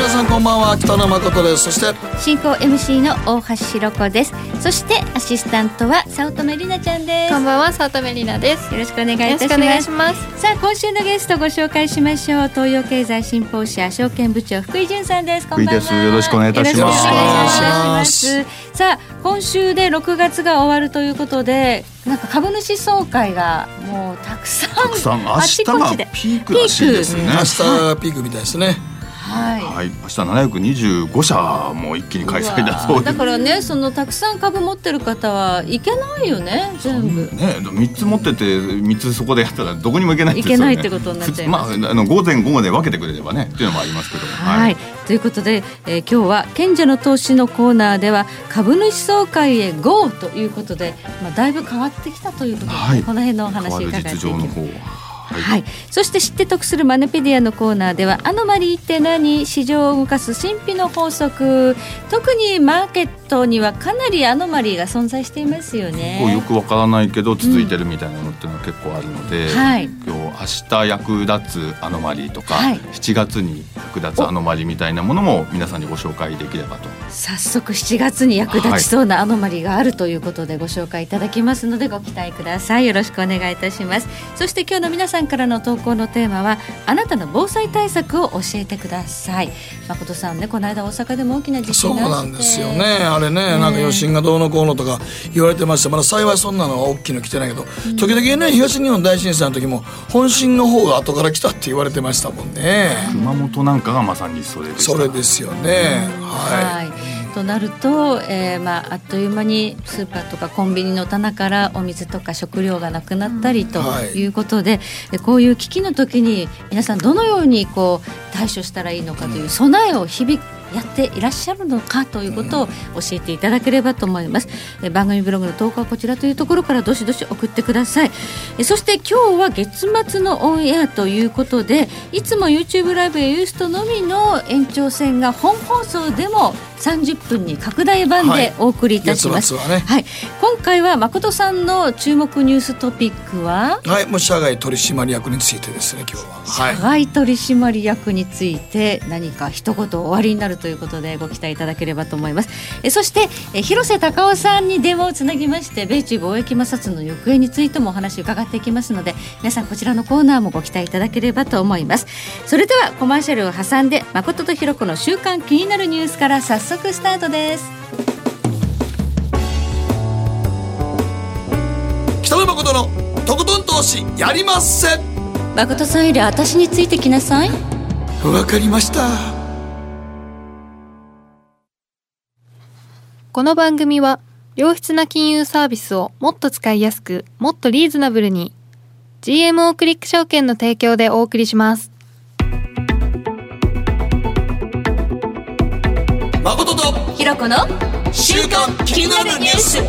皆さんこんばんは北野誠です。そして進行 MC の大橋ひろ子です。そしてアシスタントは早乙女里奈ちゃんです。こんばんは早乙女里奈です。よろしくお願いいたします。よろしくお願いします。さあ今週のゲストご紹介しましょう。東洋経済新報社証券部長福井潤さんです。こんばんは。よろしくお願いいたします。よろしくお願いしまおす。さあ今週で6月が終わるということでなんか株主総会がもうたくさんたくさん。明あ日がちこちで。ピークらしいですね。明日ピークみたいですねはい。はい、明日725社も一気に開催だそうです。だからねそのたくさん株持ってる方はいけないよね全部。ね、三つ持ってて三つそこでやったらどこにも行けないですよね。いけないってことになっちゃいます。まああの午前午後で分けてくれればねっていうのもありますけど。はい、ということで、えー今日は賢者の投資のコーナーでは株主総会へ GO ということで、まあ、だいぶ変わってきたということで、はい。この辺のお話伺っています。方。はい。はい、そして知って得するマネペディアのコーナーではアノマリーって何？市場を動かす神秘の法則。特にマーケットにはかなりアノマリーが存在していますよこうよね。くわからないけど続いてるみたいなのっていうのは結構あるので、はい。今日明日役立つアノマリーとか、はい。7月に役立つアノマリーみたいなものも皆さんにご紹介できればと。早速7月に役立ちそうなアノマリがあるということでご紹介いただきますのでご期待ください。よろしくお願いいたします。そして今日の皆さんからの投稿のテーマはあなたの防災対策を教えてください。誠さんねこの間大阪でも大きな地そう震があって。なんですよね。あれねなんか余震がどうのこうのとか言われてましてまだ幸いそんなのは大きいの来てないけど、時々ね東日本大震災の時も本震の方が後から来たって言われてましたもんね。熊本なんかがまさにそれでした。それですよね。ははい、となると、えーまあ、あっという間にスーパーとかコンビニの棚からお水とか食料がなくなったりとはい。いうことで、でこういう危機の時に皆さんどのようにこう対処したらいいのかという備えを日々やっていらっしゃるのかということを教えていただければと思います、えー番組ブログの投稿はこちらというところからどしどし送ってください。えーそして今日は月末のオンエアということでいつも YouTube ライブやユーストのみの延長戦が本放送でも30分に拡大版でお送りいたします、はね。はい、今回は誠さんの注目ニューストピックは、い、はい、もう社外取締役についてですね今日は。はい。社外取締役について何か一言おありになるということでご期待いただければと思います。えそしてえ広瀬隆夫さんに電話をつなぎまして米中貿易摩擦の行方についてもお話を伺っていきますので皆さんこちらのコーナーもご期待いただければと思います。それではコマーシャルを挟んで誠とひろ子の週刊気になるニュースから早速スタートです。北野誠のとことん投資やりまっせ。誠さんより私についてきなさい。わかりましたこの番組は良質な金融サービスをもっと使いやすくもっとリーズナブルに GMO クリック証券の提供でお送りします。誠とひろ子の週刊気になるニュース。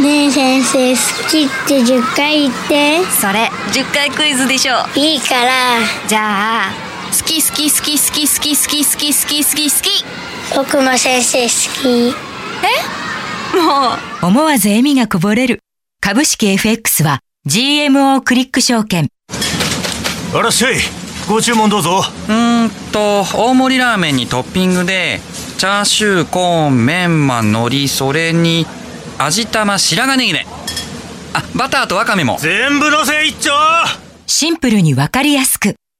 ねえ先生好きって10回言って。それ10回クイズでしょいいから。じゃあ好き好き好き好き好き好き好き好き好き好き。僕も先生好き。もう。思わず笑みがこぼれる。株式 FX は GMO クリック証券。あらっしゃい。ご注文どうぞ。うーんと大盛りラーメンにトッピングでチャーシューコーンメンマ海苔それに味玉白髪ネギねあバターとワカメも。全部のせ一丁シンプルにわかりやすく。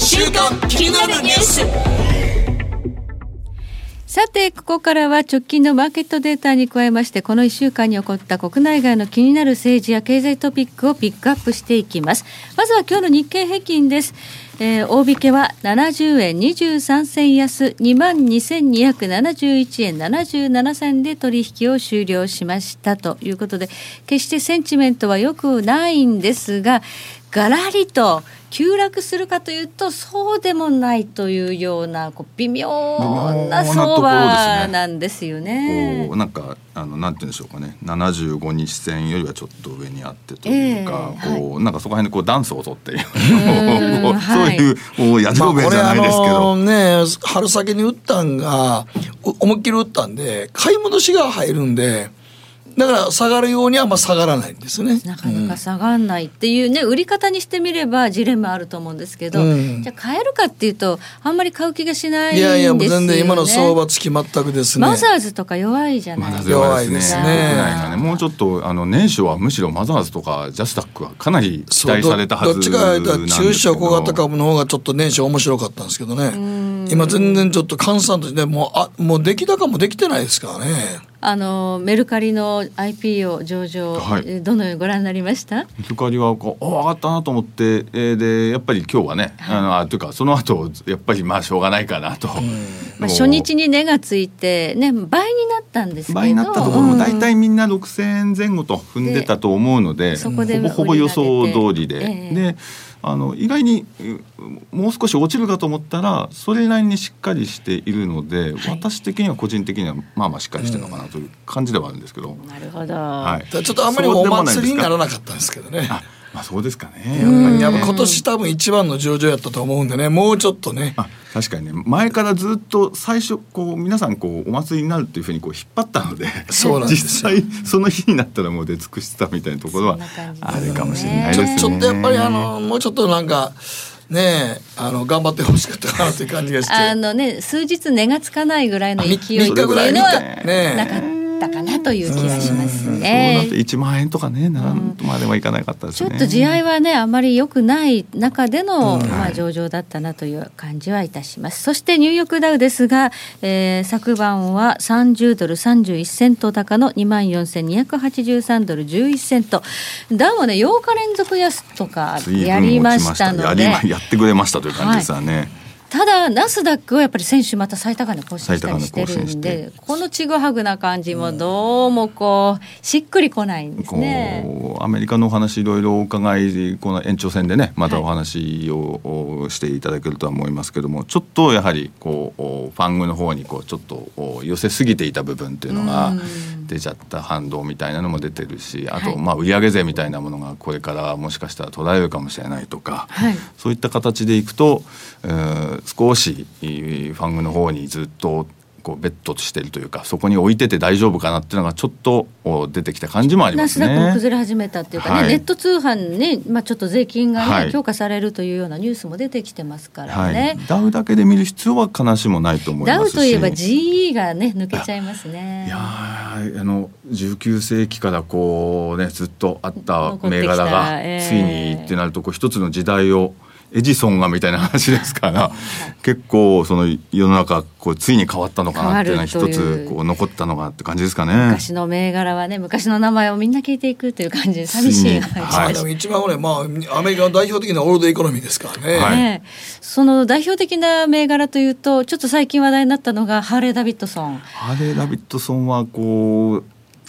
週刊気になるニュース。さてここからは直近のマーケットデータに加えましてこの1週間に起こった国内外の気になる政治や経済トピックをピックアップしていきます。まずは今日の日経平均です。えー、大引けは70円23銭安2万2271円77銭で取引を終了しましたということで決してセンチメントは良くないんですががらりと急落するかというとそうでもないというようなこう微妙な相場なんですよね。ねなんかあのなんて言うんでしょうかね75日線よりはちょっと上にあってというか、えー、こう、はい、なんかそこら辺でこうダンスを取っているそういうもうやじろべじゃないですけど、まあ、ね春先に打ったんが思いっきり打ったんで買い戻しが入るんで。だから下がるようにはまあ下がらないんですね。なかなか下がらないっていうね、うん、売り方にしてみればジレンマあると思うんですけど、うん、じゃあ買えるかっていうとあんまり買う気がしないんですよ、ね、いやいや全然今の相場付き全くですね。マザーズとか弱いじゃないですか。弱いですね。ねもうちょっとあの年初はむしろマザーズとかジャスタックはかなり期待されたはずどっちかというと中小小型株の方がちょっと年初面白かったんですけどね。今全然ちょっと換算としてもうあもう出来高もできてないですからね。あのメルカリの IPO 上場、はい、どのようにご覧になりました？メルカリはこうお上がったなと思って、えー、でやっぱり今日はね、はい、あのあというかその後やっぱりまあしょうがないかなと、まあ、初日に値がついて、ね、倍になったんですけど。倍になったところも大体みんな6,000円前後と踏んでたと思うので、ほぼほぼ予想通りで。えー、であの意外にもう少し落ちるかと思ったらそれなりにしっかりしているので、はい、私的には個人的にはまあまあしっかりしてるのかなという感じではあるんですけど、なるほど、はい、ちょっとあんまりお祭りにならなかったんですけどね。まあそうですかね。やっぱ今年多分一番の上場やったと思うんでね、もうちょっとね。確かにね、前からずっと最初こう皆さんこうお祭りになるっていうふうにこう引っ張ったので、そうなん実際その日になったらもう出尽くしてたみたいなところはあるかもしれないですね。ちょっとやっぱりあのもうちょっとなんか。ねあの頑張ってほしかったかなという感じがしてあのね数日値がつかないぐらいの勢いっていうのはなかった。ったかなという気がしますね。一万円とかね、なんとまではいかなかったですね。ちょっと地合いはね、あまり良くない中での、まあ上場だったなという感じはいたします。そしてニューヨークダウですが、えー、昨晩は三十ドル三十一セント高の二万四千二百八十三ドル十一セント。ダウはね、8日連続安とかやりましたので、やってくれましたという感じですよね。はいただナスダックはやっぱり先週また最高値更新したりしてるんでこのちぐはぐな感じもどうもこうしっくりこないんですね。アメリカのお話いろいろお伺いこの延長戦でねまたお話をしていただけるとは思いますけども、はい、ちょっとやはりこうファングの方にこうちょっと寄せすぎていた部分っていうのが出ちゃった反動みたいなのも出てるしあとまあ売上税みたいなものがこれからもしかしたら捉えるかもしれないとか、はい、そういった形でいくと、えー少しファングの方にずっとこうベッドとしてるというかそこに置いてて大丈夫かなっていうのがちょっと出てきた感じもありますね。ナスダックも崩れ始めたっていうかね、はい、ネット通販ね、まあ、ちょっと税金がね、はい、強化されるというようなニュースも出てきてますからね、はい、ダウだけで見る必要は必ずしもないと思いますダウといえば GE がね抜けちゃいますね。いやあの19世紀からこうねずっとあった銘柄がついにってなるとこう一つの時代をエジソンがみたいな話ですから結構その世の中こうついに変わったのかなっていうのは一つこう残ったのがって感じですかね。昔の銘柄はね昔の名前をみんな聞いていくという感じで寂しい、はい、でも一番ねまあアメリカの代表的なオールドエコノミーですからね、はい、その代表的な銘柄というとちょっと最近話題になったのがハーレー・ダビッドソン。ハーレー・ダビッドソンはこう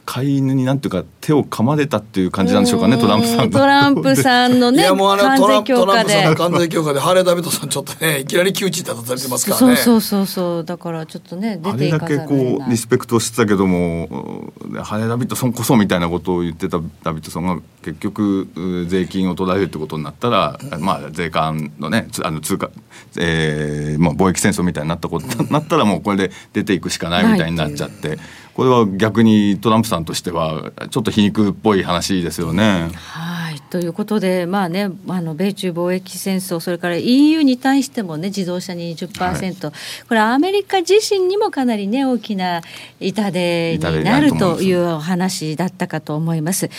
飼い犬になんていうか手を噛まれたっていう感じなんでしょうかねトランプさんトランプさんのねいやもうあのトランプさんの関税強化でハーレー・ダビッドソンちょっとねいきなり窮地立たれてますからね。そうそうそう。だからちょっとね出ていかざるあれだけこうリスペクトしてたけどもハーレー・ダビッドソンこそみたいなことを言ってたダビッドソンが結局税金を取られるってことになったら、まあ税関のねあの通貨、えーまあ、貿易戦争みたいになったことになったらもうこれで出ていくしかないみたいになっちゃって。これは逆にトランプさんとしてはちょっと皮肉っぽい話ですよね。はい。はい、ということで、まあね、あの米中貿易戦争、それから EU に対しても、ね、自動車に20%、はい、これ、アメリカ自身にもかなり、ね、大きな痛手になるというお話だったかと思います。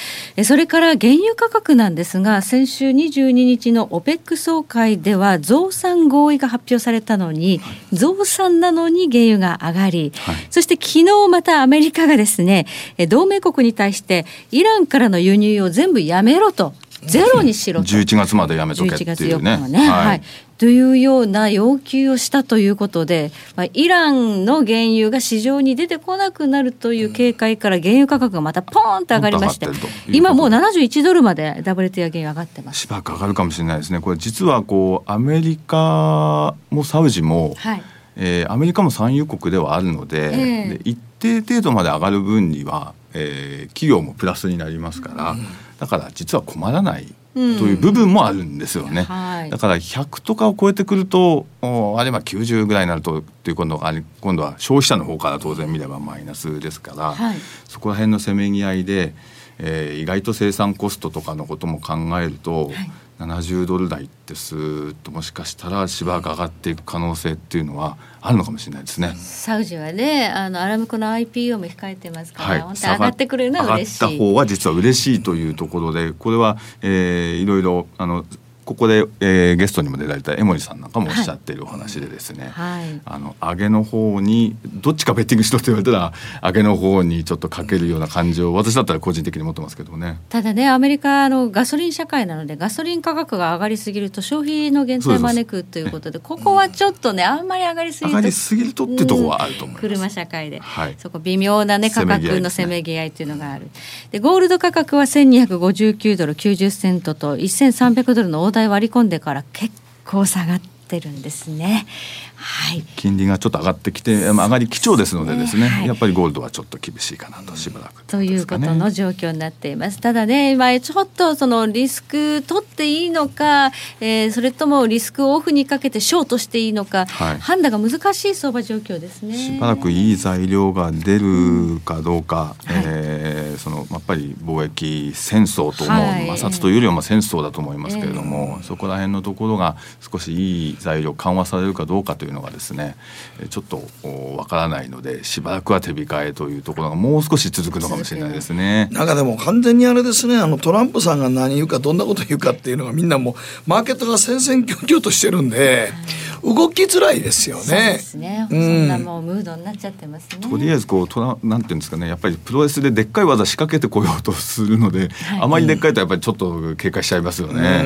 それから原油価格なんですが、先週22日の OPEC 総会では、増産合意が発表されたのに、増産なのに原油が上がり、はい、そして昨日またアメリカがですね、同盟国に対して、イランからの輸入を全部やめろと。ゼロにしろと。11月までやめとけっていうね。ね。はい、はい。というような要求をしたということで、まあ、イランの原油が市場に出てこなくなるという警戒から原油価格がまたポーンと上がりまして、今もう71ドルまで WTI 原油上がってます。しばらく上がるかもしれないですね、これ、実はこうアメリカもサウジも、はい。えー、アメリカも産油国ではあるのでえー、で一定程度まで上がる分には、えー、企業もプラスになりますから、うん、だから実は困らないという部分もあるんですよね、うん。はい、だから100とかを超えてくるとあれば90ぐらいになるとっていう今度は今度は消費者の方から当然見ればマイナスですから、はい、そこら辺のせめぎ合いで、えー、意外と生産コストとかのことも考えると、はい70ドル台ってすーっともしかしたらしばらく上がっていく可能性っていうのはあるのかもしれないですね。サウジはねあのアラムコの IPO も控えてますから、はい、本当上がってくれるのは嬉しい。上がった方は実は嬉しいというところでこれは、えー、いろいろあのここで、えー、ゲストにも出られた江森さんなんかもおっしゃっているお話でですね、はい、あの上げの方にどっちかベッティングしろと言われたら上げの方にちょっとかけるような感じを私だったら個人的に持ってますけどね。ただねアメリカのガソリン社会なのでガソリン価格が上がりすぎると消費の減退を招くということでここはちょっとねあんまり上がりすぎると上がりすぎるとってとこはあると思います、車社会で、はい、そこ微妙なね価格のせめぎ合いっていうのがある。でゴールド価格は1259ドル90セントと1300ドルの大台割り込んでから結構下がってるんですね。はい、金利がちょっと上がってきて、上がり基調ですのでですね、はい、やっぱりゴールドはちょっと厳しいかなとしばらく、ね、ということの状況になっています。ただね、今ちょっとそのリスク取っていいのか、えー、それともリスクをオフにかけてショートしていいのか、はい、判断が難しい相場状況ですね。しばらくいい材料が出るかどうか、うん、えー、そのやっぱり貿易戦争と思う、はい、摩擦というよりはまあ戦争だと思いますけれども、えー、そこら辺のところが少しいい材料緩和されるかどうかというのがですねちょっとわからないのでしばらくは手控えというところがもう少し続くのかもしれないですね。なんかでも完全にあれですねあのトランプさんが何言うかどんなこと言うかっていうのがみんなもうマーケットが戦々恐々としてるんで。動きづらいですよね。そうですね。うん、そんなもうムードになっちゃってますね。とりあえずこうとななんていうんですかね、やっぱりプロレスででっかい技仕掛けてこようとするので、はい、あまりでっかいとやっぱりちょっと警戒しちゃいますよね。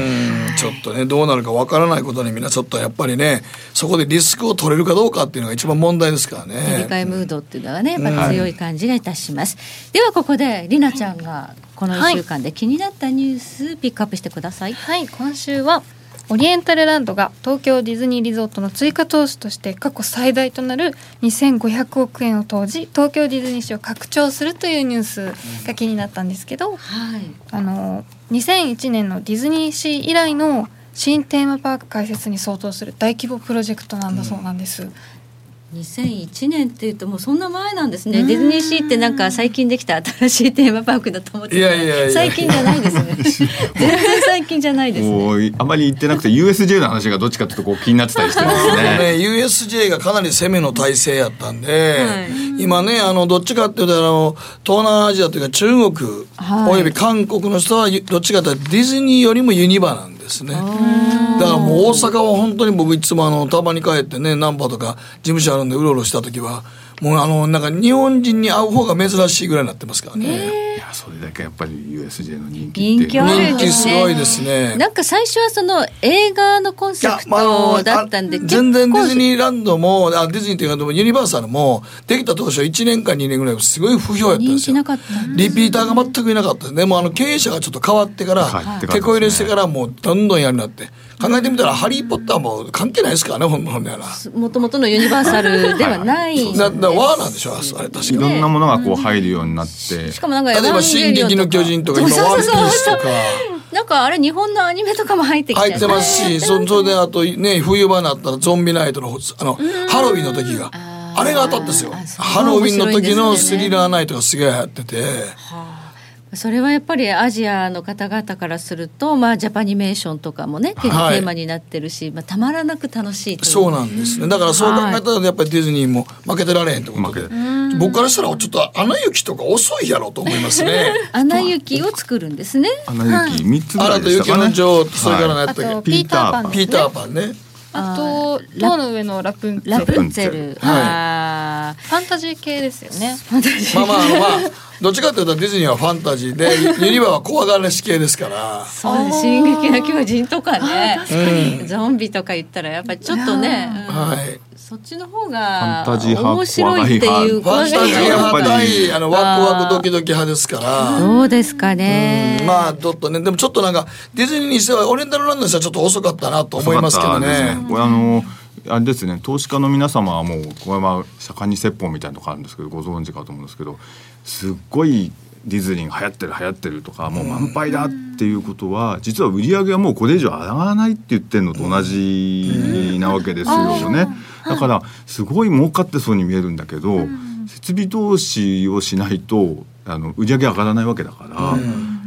ちょっとねどうなるかわからないことにみんなちょっとやっぱりねそこでリスクを取れるかどうかっていうのが一番問題ですからね。切り替えムードっていうのはね、まあ、強い感じがいたします。はい、ではここでりなちゃんがこの1週間で気になったニュースピックアップしてください。はい、今週はオリエンタルランドが東京ディズニーリゾートの追加投資として過去最大となる2500億円を投じ東京ディズニーシーを拡張するというニュースが気になったんですけど、はい、あの2001年のディズニーシー以来の新テーマパーク開設に相当する大規模プロジェクトなんだそうなんです。2001年っていうともうそんな前なんですね。ディズニーシーってなんか最近できた新しいテーマパークだと思っていやいやいや。最近じゃないですね。全然最近じゃないですね。あまり言ってなくて USJ の話がどっちかというとこう気になってたりしてますね。ね USJ がかなり攻めの体制やったんで、はい、今ねあのどっちかっていうとあの東南アジアというか中国、はい、および韓国の人はどっちかというとディズニーよりもユニバなんですね。だからもう大阪は本当に僕いつもあのたまに帰ってね難波とか事務所あるんでうろうろした時はもうあのなんか日本人に会う方が珍しいぐらいになってますからね。いやそれだけやっぱり USJ の人気人気ある、ね、人気すごいですね。なんか最初はその映画のコンセプトだったんで、全然ディズニーランドもあディズニーっていうかユニバーサルもできた当初1年か2年ぐらいすごい不評やったんですよ。リピーターが全くいなかったでもあの経営者がちょっと変わってから、はい、手こ入れしてからもうどんどんやるなって。考えてみたら「ハリー・ポッター」も関係ないですからねほんほんやらもともとのユニバーサルではない、だだワーなんでしょあれ確かいろんなものがこう入るようになって、しかもなんか例えば「進撃の巨人」とか今「ワンピース」とか。なんかあれ日本のアニメとかも入ってきて入ってますしそそれであとね冬場になったらゾンビナイトのあのハロウィンの時が。あれが当たったんですよ。ハロウィンの時のスリラーナイトがすげえ流行ってて。はあそれはやっぱりアジアの方々からすると、まあ、ジャパニメーションとかもね、テーマになってるし、まあ、たまらなく楽しいという。そうなんですね。だからそう考えたらやっぱりディズニーも負けてられへんってこと。で僕からしたらちょっと「アナ雪」とか遅いやろと思いますね。アナ雪を作るんですね。アナ雪三つぐらいでしたかね。雪の女王それから何やったっけ？ピーターパン。ピーターパンね。あと塔の上のラプンツェル。ラプンツェル。はい。あファンタジー系ですよね。まあまあまあどっちかというとディズニーはファンタジーで ユニバは怖がらし系ですから。ーそう。進撃の巨人とかね、ゾンビとか言ったらやっぱりちょっとね、うん。はい。そっちの方がファンタジー派面白いっていうファンタジー派対あのワクワクドキドキ派ですから。どうですかね。まあちょっとねでもちょっとなんかディズニーにしてはオリエンタルランドにしてはちょっと遅かったなと思いますけど遅かったですね。これあのあれですね。投資家の皆様はもうこれは盛んに説法みたいなのがあるんですけどご存知かと思うんですけどすっごいディズニーが流行ってる流行ってるとかもう満杯だっていうことは実は売り上げはもうこれ以上上がらないって言ってるのと同じなわけですよね。だからすごい儲かってそうに見えるんだけど設備投資をしないとあの売り上げ上がらないわけだから。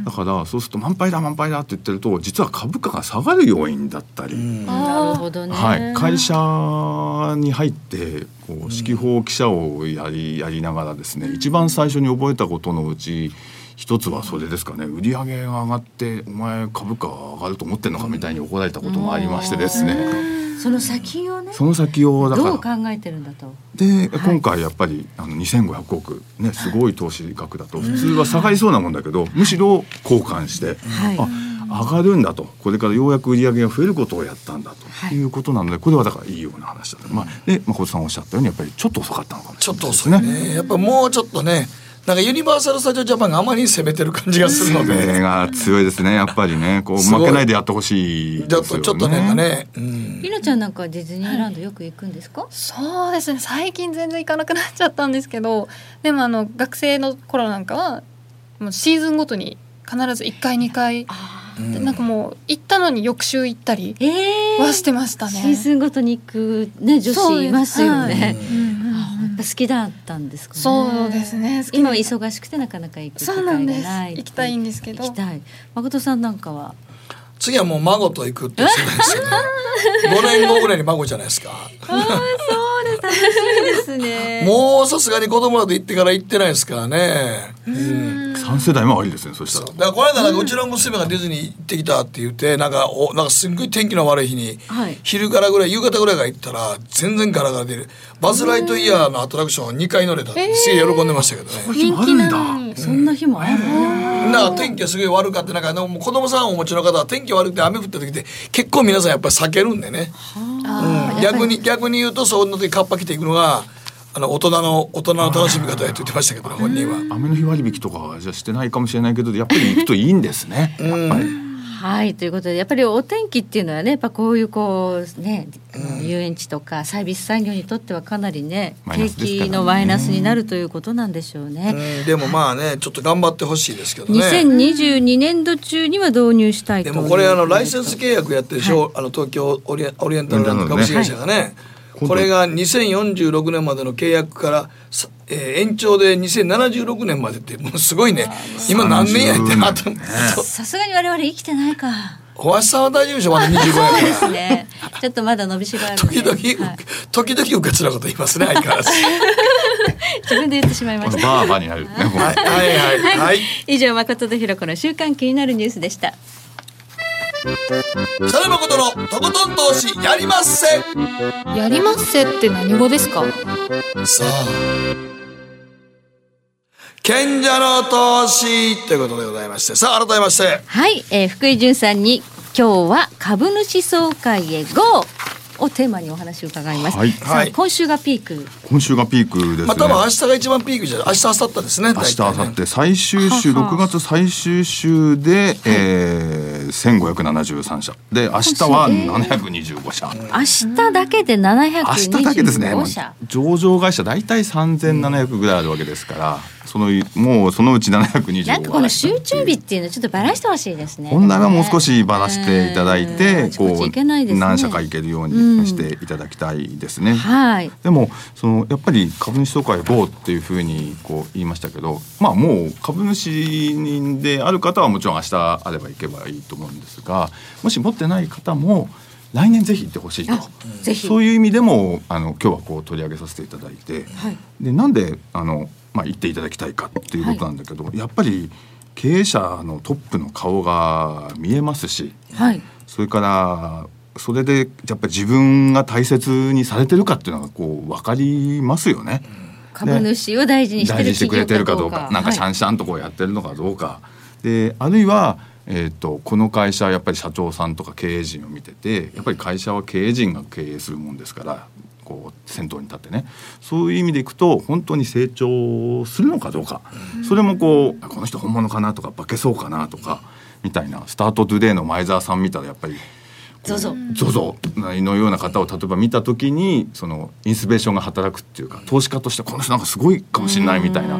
だからそうすると満杯だ満杯だって言ってると実は株価が下がる要因だったり、なるほどね。はい、会社に入ってこう指揮法記者をやりやりながらですね一番最初に覚えたことのうち一つはそれですかね。売り上げが上がってお前株価が上がると思ってんのかみたいに怒られたこともありましてですね。その先をね、その先をだどうから考えてるんだと？で今回やっぱりあの2500億ねすごい投資額だと普通は下がりそうなもんだけどむしろ交換して、あ上がるんだと。これからようやく売り上げが増えることをやったんだとい。うことなのでこれはだからいいような話だと、まあ、で誠さんおっしゃったようにやっぱりちょっと遅かったのかもしちょっとれないです遅いね。やっぱもうちょっとねなんかユニバーサル・スタジオ・ジャパンがあまりに攻めてる感じがするのそれで。が強いですねやっぱりね。こう負けないでやってほしいちょっですよね。とちょっとねね、うん、ひなちゃんなんかはディズニーランドよく行くんですか？そうですね最近全然行かなくなっちゃったんですけどでもあの学生の頃なんかはもうシーズンごとに必ず1回2回でなんかもう行ったのに翌週行ったりええはしてましたね。シーズンごとに行くね女子いますよね。うんうん好きだったんですかね。そうですね今は忙しくてなかなか行く機会がそうなんですない。行きたいんですけど行きたい。誠さんなんかは？次はもう孫と行くっていう世代ですよね。5年後ぐらいに孫じゃないですか。ですね。もうさすがに子供らと行ってから行ってないですからね。うん。3世代もありですねそしたら。だからこの間なんかうちの娘がディズニー行ってきたって言ってなんかおなんかすんごい天気の悪い日に、はい。昼からぐらい夕方ぐらいから行ったら全然ガラガラでバズ・ライトイヤーのアトラクション2回乗れたってすげえ喜んでましたけどね。人気なのにそんな日もあるの。なんか天気がすごい悪かってなんかでももう子供さんをお持ちの方は天気悪くて雨降った時って結構皆さんやっぱり避けるんでね、うん、逆に逆に言うとそんな時カッパ着ていくのがあの大人の大人の楽しみ方やと言ってましたけどね本人は。雨の日割引とかはじゃあしてないかもしれないけどやっぱり行くといいんですね。やっぱり。はいということでやっぱりお天気っていうのはねやっぱこういうこうね、遊園地とかサービス産業にとってはかなりね景気のマイナスになるということなんでしょうね。うん。でもまあねちょっと頑張ってほしいですけどね。2022年度中には導入したいとでもこれあのライセンス契約やってるでしょ、あの東京オリエンオリエンタルランド株式会社がね、これが2046年までの契約からさ、えー延長で2076年までってもうすごいね今何年やってあとさすがに我々生きてないか。小橋さんは大丈夫でしょ？まだ25やからですね。ちょっとまだ伸びしろある、ね。時々、はい時々うかつなこと言いますね 相変わらず自分で言ってしまいました。バーバーになるね。はいはいはいはい 以上誠とひろ子の週刊気になるニュースでした。北野誠のとことん投資やりまっせ。やりますせって何語ですか？さあ賢者の投資ということでございまして。さあ改めまして。はい、えー、福井潤さんに今日は株主総会へ GO をテーマにお話を伺います。はい。さあ、はい。今週がピーク。今週がピークですね。まあ多分明日が一番ピークじゃ明日明後日ですね。明日明後日。最終週はは6月最終週で、えー、1573社。で明日は725社、明日だけで明日だけですね。725社。上場会社大体3700ぐらいあるわけですからそのもうそのうち725なんかこの集中日っていうのちょっとばらしてほしいですね。本来はもう少しばらしていただいて、こう何社か行けるようにしていただきたいですね。はい。でもそのやっぱり株主総会 GO っていうふうにこう言いましたけど、まあもう株主である方はもちろん明日あれば行けばいいと思うんですが、もし持ってない方も来年ぜひ行ってほしいと。そういう意味でもあの今日はこう取り上げさせていただいて、はいでなんであの、まあ、言っていただきたいかっていうことなんだけど、やっぱり経営者のトップの顔が見えますしはい。それからそれでやっぱり自分が大切にされてるかっていうのがこう分かりますよね。株主を大事にしてくれてるかどうか。なんかシャはいンシャンとこうやってるのかどうか、であるいは、えー、とこの会社やっぱり社長さんとか経営陣を見ててやっぱり会社は経営陣が経営するもんですからこう先頭に立ってね。そういう意味でいくと本当に成長するのかどうか、それもこうこの人本物かなとか化けそうかなとかみたいな。スタートトゥデイの前澤さん見たらやっぱりどうぞ。ゾ。ゾのような方を例えば見た時にそのインスピレーションが働くっていうか投資家としてこの人なんかすごいかもしれないみたいな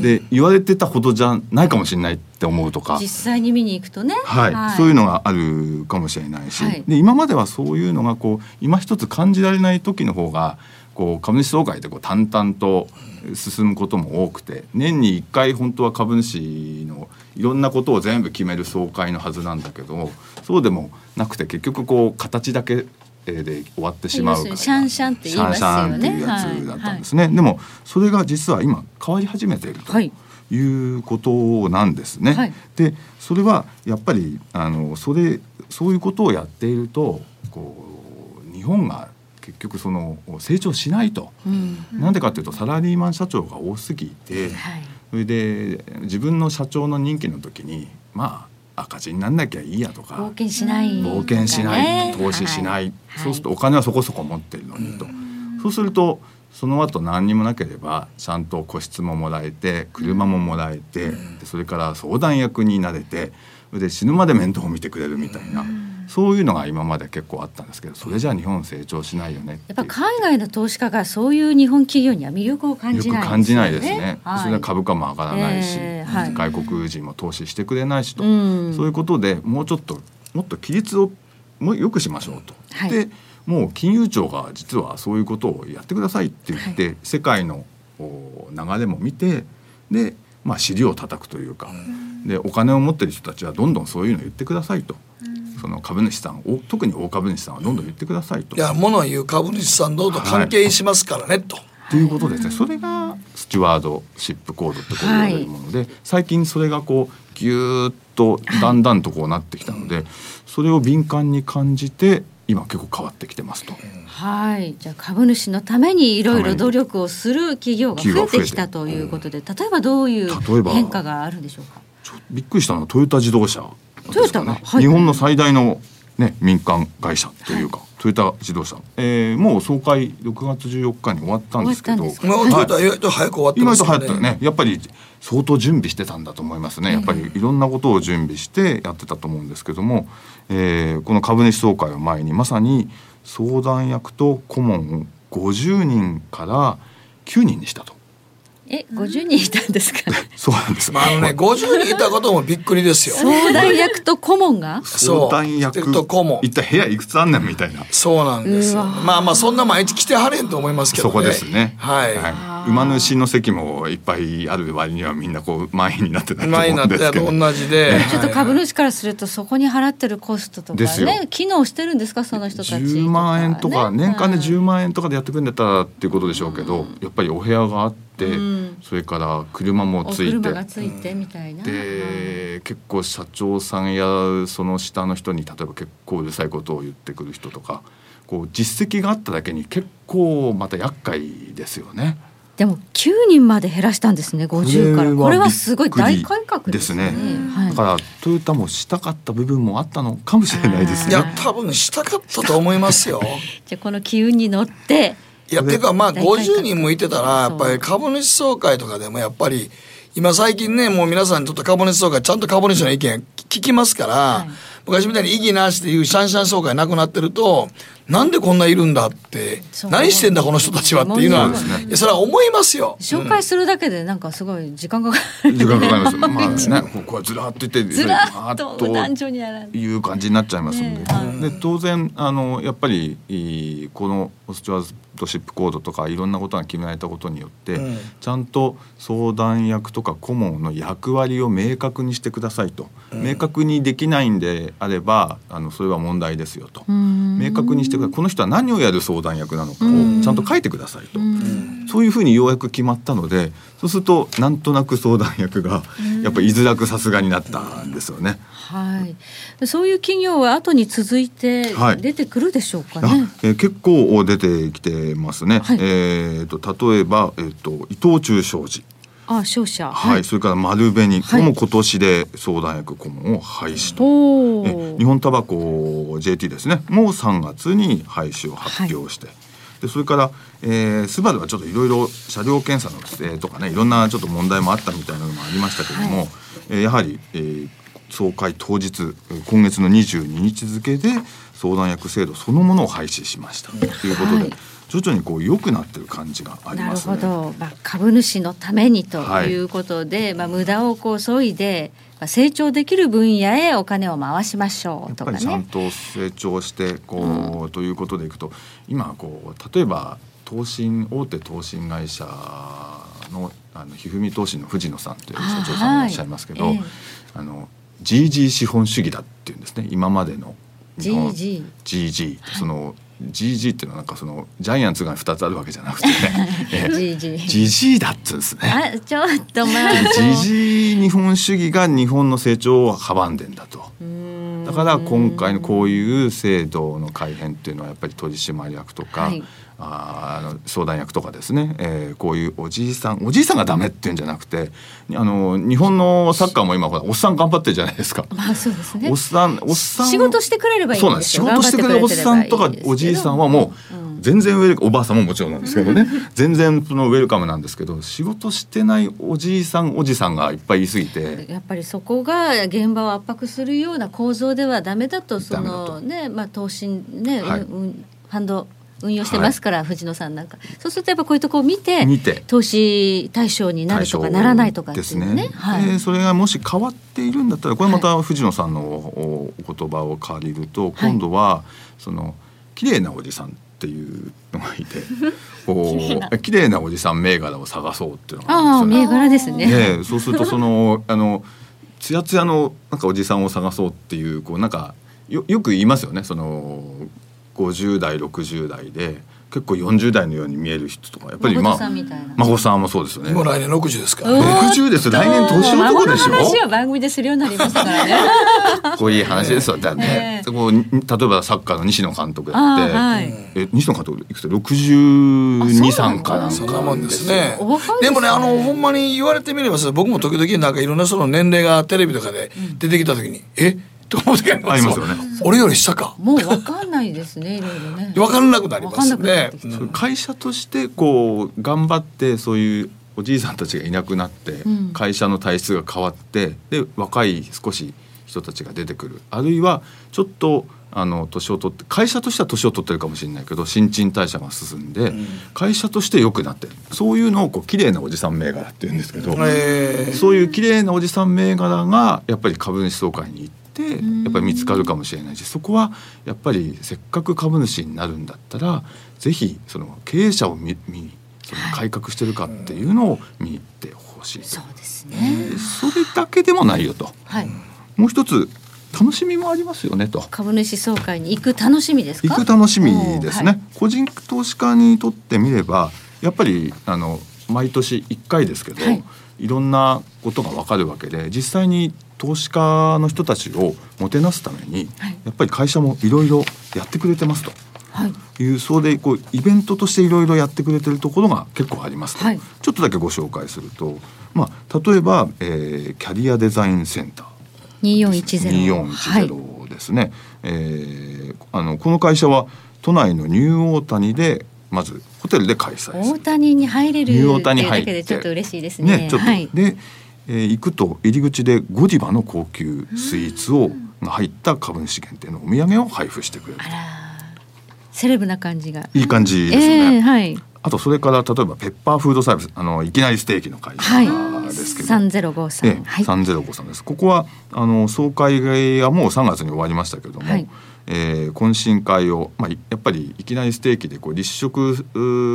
で言われてたほどじゃないかもしれないって思うとか実。際に見に行くとね。はい、そういうのがあるかもしれないし、はいで今まではそういうのがこう今一つ感じられない時の方がこう株主総会でこう淡々と進むことも多くて年に1回本当は株主のいろんなことを全部決める総会のはずなんだけどそうでもなくて結局こう形だけえーで終わってしまうシャンシャンって言いますシャンシャンよね。っていうやつだったんですね、でもそれが実は今変わり始めていると。はい。いうことなんですね。はいでそれはやっぱりあのそれそういうことをやっているとこう日本が結局その成長しないと。うん。なんでかっていうとサラリーマン社長が多すぎてはい。それで自分の社長の任期の時にまあ赤字になんなきゃいいやとか。冒険しない、冒険しない、投資しない、そうするとお金はそこそこ持ってるのにと、そうするとその後何にもなければちゃんと個室ももらえて車ももらえて、でそれから相談役になれてで死ぬまで面倒を見てくれるみたいな、そういうのが今まで結構あったんですけどそれじゃあ日本成長しないよねやっぱ海外の投資家がそういう日本企業には魅力を感じない感じないですね。はい。それは株価も上がらないし、えーはい。外国人も投資してくれないしと、うん。そういうことでもうちょっともっと規律をもう良くしましょうと。はい。でもう金融庁が実はそういうことをやってくださいって言って、世界のお流れも見てで、まあ、尻を叩くというか、でお金を持ってる人たちはどんどんそういうのを言ってくださいと。その株主さんお特に大株主さんはどんどん言ってくださいと。いや物を言う株主さんどうぞ関係しますからね、と。ということですね、それがスチュワードシップコードってこう言われるもので、最近それがこうギューッとだんだんとこうなってきたので、それを敏感に感じて今結構変わってきてますと。はい、じゃあ株主のためにいろいろ努力をする企業が増えてきたということで、例えばどういう変化があるんでしょうか？びっくりしたのはトヨタ自動車トヨタかね、が？はい。日本の最大の、ね、民間会社というか、トヨタ自動車、えーもう総会6月14日に終わったんですけど。意外と早く終わって意ますよ外と流行ったよね。やっぱり相当準備してたんだと思いますね。やっぱりいろんなことを準備してやってたと思うんですけども、えーこの株主総会を前にまさに相談役と顧問を50人から9人にしたとえ、50人いたんですか。そうなんです、まあ、あのね50人いたこともびっくりですよ。相談役と顧問が？相談役と顧問一体部屋いくつあんねんみたいなそうなんですよ。まあまあそんな毎日来てはれんと思いますけどね。そこですね。はい。馬主の席もいっぱいある割にはみんなこう満員になってなってたうんですけど。と同じで。ちょっと株主からするとそこに払ってるコストとかですよね機能してるんですか？その人たち10万円とかね年間で10万円とかでやってくれんだったらっていうことでしょうけど、やっぱりお部屋があって、うんそれから車もおついて車がついてみたいな、で結構社長さんやその下の人に例えば結構うるさいことを言ってくる人とかこう実績があっただけに結構また厄介ですよね。でも9人まで減らしたんですね50からこれはすごい大改革でですすねね。はいだからトヨタもしたかった部分もあったのかもしれないですね。いや多分したかったと思いますよ。じゃあこの機運に乗っていやていうかまあ大改革50人もいてたらやっぱり株主総会とかでもやっぱり今最近ねもう皆さんにとって株主総会ちゃんと株主の意見聞きますから、昔みたいに意義なしっていうシャンシャン総会なくなってるとなんでこんないるんだって何してんだこの人たちはっていうのはそうですいやそれは思いますよ。紹介するだけでなんかすごい時間がかかる、時間かかります。まあね、ここはずらっといって、ずらっという感じになっちゃいますんで、で当然あのやっぱりこのオスチュアードシップコードとかいろんなことが決められたことによって、うん。ちゃんと相談役とか顧問の役割を明確にしてくださいと、明確にできないんであればあのそれは問題ですよと、明確にしてください。この人は何をやる相談役なのかをちゃんと書いてくださいと。そういうふうにようやく決まったのでそうするとなんとなく相談役がやっぱり居づらくさすがになったんですよね。はい。そういう企業は後に続いてはい。出てくるでしょうかあね、えー結構出てきてますね。はい。えー、と例えば、えー、と伊藤忠商事、あ商社はい。それから丸紅、はい。も今年で相談役顧問を廃止と。日本タバコ JT ですね。もう3月に廃止を発表して、でそれから、えー、スバルはちょっといろいろ車両検査の不正とかねいろんなちょっと問題もあったみたいなのもありましたけども、えーやはり、えー総会当日えー今月の22日付で相談役制度そのものを廃止しました。ということで、はい徐々にこう良くなってる感じがありなるますね。ほど、まあ、株主のためにとはい。いうことで、まあ、無駄をこう削いで、まあ、成長できる分野へお金を回しましょうとかやっぱりちゃんね。と成長してこう、ということでいくと今こう例えば投信大手投信会社のあのひふみ投信の藤野さんという社長さんがいらっしゃいますけど、はい。ええあの GG 資本主義だっていうんですね。今までの GG GG その GG っていうのはなんかそのジャイアンツが2つあるわけじゃなくてね、ええ。GG GG だっつうんですね。あちょっと待って。時事日本主義が日本の成長を阻んでんだと。だから今回のこういう制度の改変っていうのはやっぱり取締役とか、はいあ相談役とかですね、えーこういうおじいさんおじいさんがダメっていうんじゃなくてあの日本のサッカーも今ほらおっさん頑張ってるじゃないですか。まあそうですね。おっさんおっさん仕事してくれればいいそうなんです。仕事してくれるおっさんとかおじいさんはもう全然ウェルおばあさんももちろんなんですけどね。全然そのウェルカムなんですけど仕事してないおじいさんおじさんがいっぱいいすぎて。やっぱりそこが現場を圧迫するような構造ではダメだとそのねまあ投資ね、はい。ファンド運用してますから、藤野さんなんか。そうするとやっぱこういうとこを見て見て。投資対象になるとかならないとかっていうね。ですね、はい。でそれがもし変わっているんだったらこれまた藤野さんのおお言葉を借りると、今度はその綺麗なおじさんっていうのがいて こう綺麗な。おじさん銘柄を探そうっていうのがあああ。銘柄ですね。ねえそうするとその あのつやつやのなんかおじさんを探そうっていうこうなんかよよく言いますよね。その50代60代で結構40代のように見える人とかやっぱり孫まあ孫さんもそうですよね。もう来年60ですから。おね。60です来年年男でしょ？話は番組でするようになりましたからね。こういう話ですよ。だね、こうに例えばサッカーの西野監督やって、はい。え西野監督いくつ？62三かなんそんなもんですね。ですね。でもね、あの、ほんまに言われてみればさ、僕も時々なんかいろんな人の年齢がテレビとかで出てきた時に、え？と思う時ありますよね。俺より下か。もう分かんないですねいろいろね。分かんなくなりますね。会社としてこう頑張ってそういうおじいさんたちがいなくなって、ん。会社の体質が変わってで若い少し人たちが出てくる。あるいはちょっとあの年を取って会社としては年を取ってるかもしれないけど新陳代謝が進んで、会社として良くなってる。そういうのをこう綺麗なおじさん銘柄って言うんですけど、えー。そういう綺麗なおじさん銘柄がやっぱり株主総会に行ってやっぱり見つかるかもしれないしそこはやっぱりせっかく株主になるんだったらぜひその経営者を見見にその改革してるかっていうのを見に行ってほしいと、そうですね。でそれだけでもないよと。はい。もう一つ楽しみもありますよねと。株主総会に行く楽しみですか？行く楽しみですね、おー個人投資家にとってみればやっぱりあの毎年1回ですけど、はい。い、ろんなことが分かるわけで実際に投資家の人たちをもてなすために、はい。やっぱり会社もいろいろやってくれてますと。はい。いうそうでこうイベントとしていろいろやってくれてるところが結構ありますと、はい。ちょっとだけご紹介すると、まあ、例えば、えーキャリアデザインセンター。2410 2410ですね、えーあのこの会社は都内のニューオータニでまずホテルで開催大谷に入れるニューオータニ入ってだけでちょっと嬉しいですね。ねちょっと、はい。で、ええー行くと入り口でゴディバの高級スイーツをが入った株主限定のお土産を配布してくれるセレブな感じが。いい感じですよね、ええはい。あとそれから例えばペッパーフードサービスあのいきなりステーキの会はい社ですけど、三ゼロ五三ええ、はい。三ゼロ五さんです。ここはあの総会がもう3月に終わりましたけれども、はい。えー懇親会をまあいやっぱりいきなりステーキでこう立食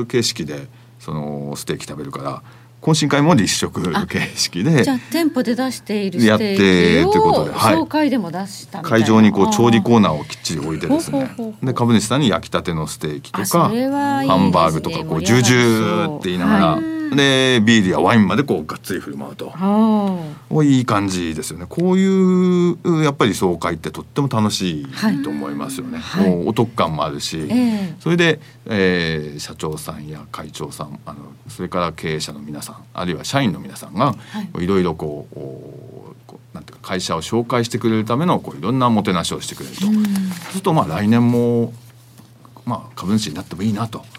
形式でそのステーキ食べるから懇親会も立食形式でじゃあ店舗で出しているやっステてーキということをではい。総会でも出した会場にこう調理コーナナーをきっちり置いてですね。で株主さんに焼きたてのステーキとかハンバーグとかこうジュージューって言いながら、はでビールやワインまでこうがっつり振る舞うと。いい感じですよね。こういうやっぱり総会ってとっても楽しいと思いますよね。はい。お得感もあるし、それで、えー社長さんや会長さんあのそれから経営者の皆さんあるいは社員の皆さんが、い、ろいろこうおこうなんていうか会社を紹介してくれるためのこういろんなもてなしをしてくれると、そうするとまあ来年も、まあ、株主になってもいいなと。はい。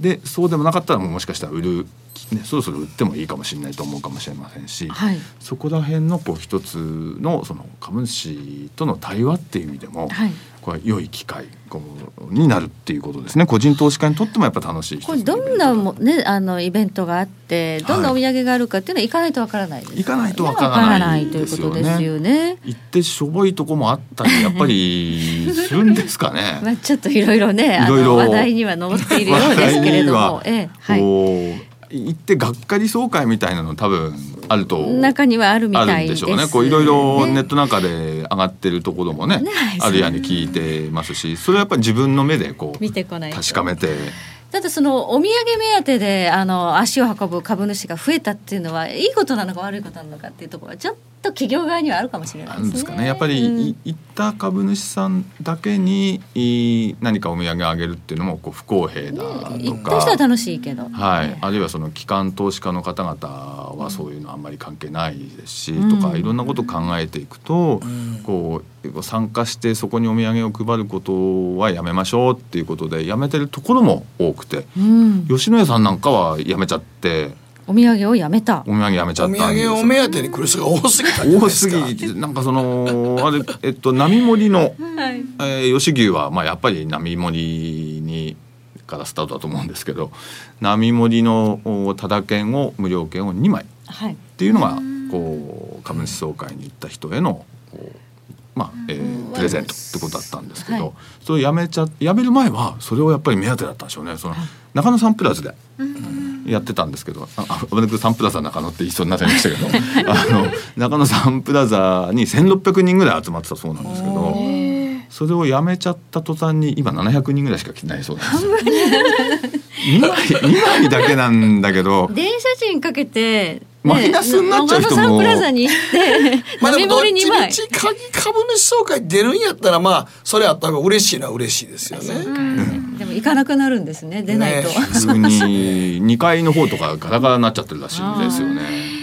でそうでもなかったらもしかしたら売る、ね、そろそろ売ってもいいかもしれないと思うかもしれませんし、はい。そこら辺のこう一つのその株主との対話っていう意味でも、はい。これは良い機会こうになるっていうことですね。個人投資家にとってもやっぱ楽しいこれどんなもねあのイベントがあってどんなお土産があるかっていうのは行かないとわからないです行かないとわかららなないいということですよね。行ってしょぼいとこもあったりやっぱり するんですかね。まあちょっといろいろねあいろいろ。の話題には上っているようですけれども。話、題にええはい。行ってがっかり総会みたいなの多分あると中にはあるみあたいで。しょうね。こういろいろネットなんかで上がってるところもね、ねあるやに聞いてますし、それはやっぱり自分の目でこう 確かめて、ただそのお土産目当てであの足を運ぶ株主が増えたっていうのはいいことなのか悪いことなのかっていうところはちょっと企業側にはあるかもしれなないですね。んですかね。やっぱり、うんい行った株主さんだけにい何かお土産あげるっていうのもこう不公平だと行ったか。人は楽しいけど。はい、あるいはその機関投資家の方々はそういうのあんまり関係ないですし、うんとかいろんなことを考えていくと、こう参加してそこにお土産を配ることはやめましょうっていうことでやめてるところも多くてうん、吉野家さんなんかはやめちゃってお土産をやめた。お。土産やめちゃお土った。んですよ産を目当てに来る人が多すぎた多ですぎてなんかそのあれえっと並盛りの、はい。えー吉牛はまあやっぱり並盛りにからスタートだと思うんですけど並盛りのおただ券を無料券を2枚。はい。っていうのがこう株主総会に行った人へのこうまあえープレゼントってことだったんですけど、はい。それをやめちゃやめる前はそれをやっぱり目当てだったんでしょうね。その中野サンプラザでやってたんですけどああ危なくサンプラザ中野って言いそうになっちゃいましたけど あの中野サンプラザに1,600人ぐらい集まってたそうなんですけど。それをやめちゃった途端に今700人ぐらいしか来てないそうですよ。2枚2枚だけなんだけど 電車賃かけて、マイナスになっちゃう人も長野サンプラザに行って、まあで並もどっち盛り2枚。みち株主総会出るんやったらまあそれあった方が嬉しいのは嬉しいですよね。でも行かなくなるんですね、出ないと。ねすぐに2階の方とかガラガラになっちゃってるらしいんですよね。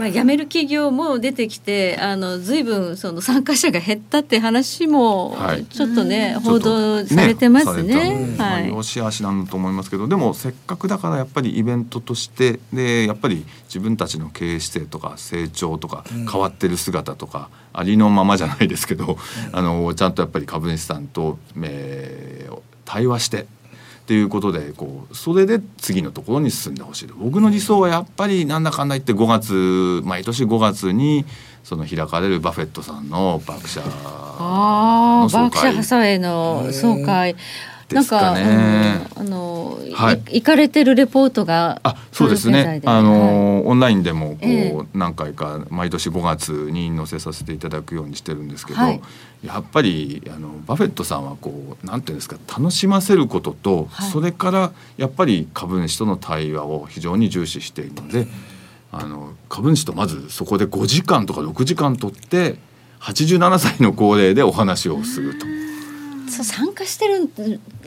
まあ、辞める企業も出てきてあの随分その参加者が減ったって話もはいちょっとね、ちょっと報道されてますね。されたはいまあ良し悪しなんだと思いますけどでもせっかくだからやっぱりイベントとしてでやっぱり自分たちの経営姿勢とか成長とか変わってる姿とか、ありのままじゃないですけど、あのちゃんとやっぱり株主さんと、えー対話して。っていうことでこうそれで次のところに進んでほしい僕の理想はやっぱりなんだかんだ言って5月毎年5月にその開かれるバフェットさんのバークシャーああ、の総会。バークシャー。ハサウェイの総会。なんですかか、ね。うんあの、はい。い行かれてるレポートが。あそうですね。あの、オンラインでもこう、ええ。何回か毎年5月に載せさせていただくようにしてるんですけど、はい。やっぱりあのバフェットさんはこうなんていうんですか楽しませることと、はい。それからやっぱり株主との対話を非常に重視しているので、あの株主とまずそこで5時間とか6時間取って87歳の高齢でお話をすると。そう参加してる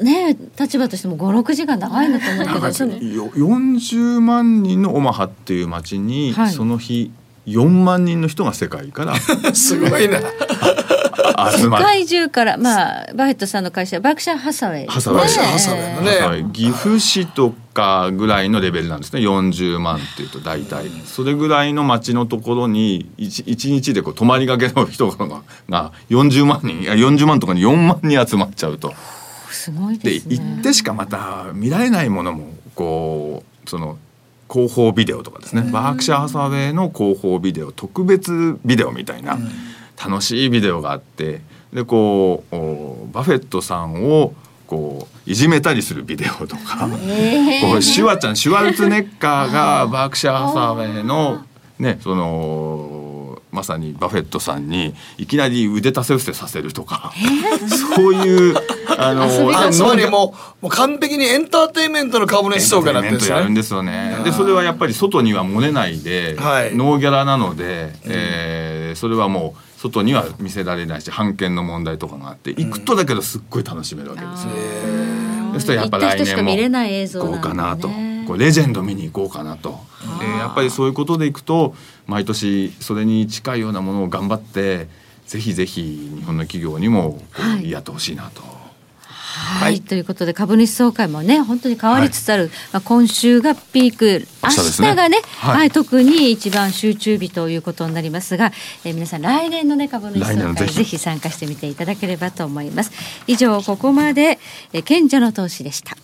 ね立場としても五六時間長いんだと思うけどその。よ40万人のオマハっていう町に、はい。その日4万人の人が世界から すごいな。世集まる。界中からまあバフェットさんの会社バークシャーハサウェイですね、ハサウェイ。ハサウェイのね。はい岐阜市と家ぐらいのレベルなんですね。40万っていうと大体。それぐらいの町のところに 1, 1日でこう泊まりがけの人がが40万人いや40万とかに4万人集まっちゃうと。すごいでね。行ってしかまた見られないものもこうその広報ビデオとかですね、バークシャー・ハサウェイの広報ビデオ特別ビデオみたいな楽しいビデオがあってでこうおバフェットさんをこういじめたりするビデオとか、こうシュワちゃんシュワルツェネッガーがバークシャー・ハサウェイのねそのまさにバフェットさんにいきなり腕立て伏せさせるとか、そういうあのあつまりもうもう完璧にエンターテインメントの株主総会になってるんですねやるんですよね。でそれはやっぱり外には漏れないで、はい。ノーギャラなので、えーそれはもう外には見せられないし版権の問題とかがあって行くとだけどすっごい楽しめるわけですよ。そしたらやっぱ来年も見れない映像行こうかなと、こうレジェンド見に行こうかなと、えーやっぱりそういうことでいくと毎年それに近いようなものを頑張ってぜひぜひ日本の企業にもやってほしいなと。はい、ということで株主総会もね本当に変わりつつある、まあ、今週がピーク。明明日がね、はい。はい特に一番集中日ということになりますが、えー皆さん来年のね株主総会ぜひ。参加してみていただければと思います。以上ここまで、えー賢者の投資でした。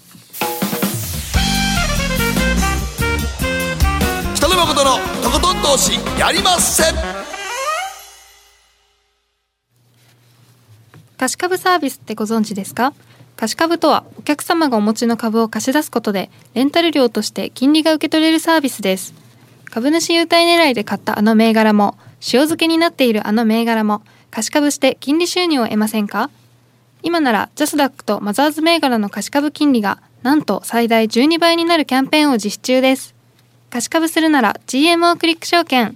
北野誠のとことん投資やりませ。ん貸し株サービスってご存知ですか？貸し株とはお客様がお持ちの株を貸し出すことでレンタル料として金利が受け取れるサービスです。株主優待狙いで買ったあの銘柄も塩漬けになっているあの銘柄も貸し株して金利収入を得ませんか？今ならジャスダックとマザーズ銘柄の貸し株金利がなんと最大12倍になるキャンペーンを実施中です。貸し株するなら GMO クリック証券。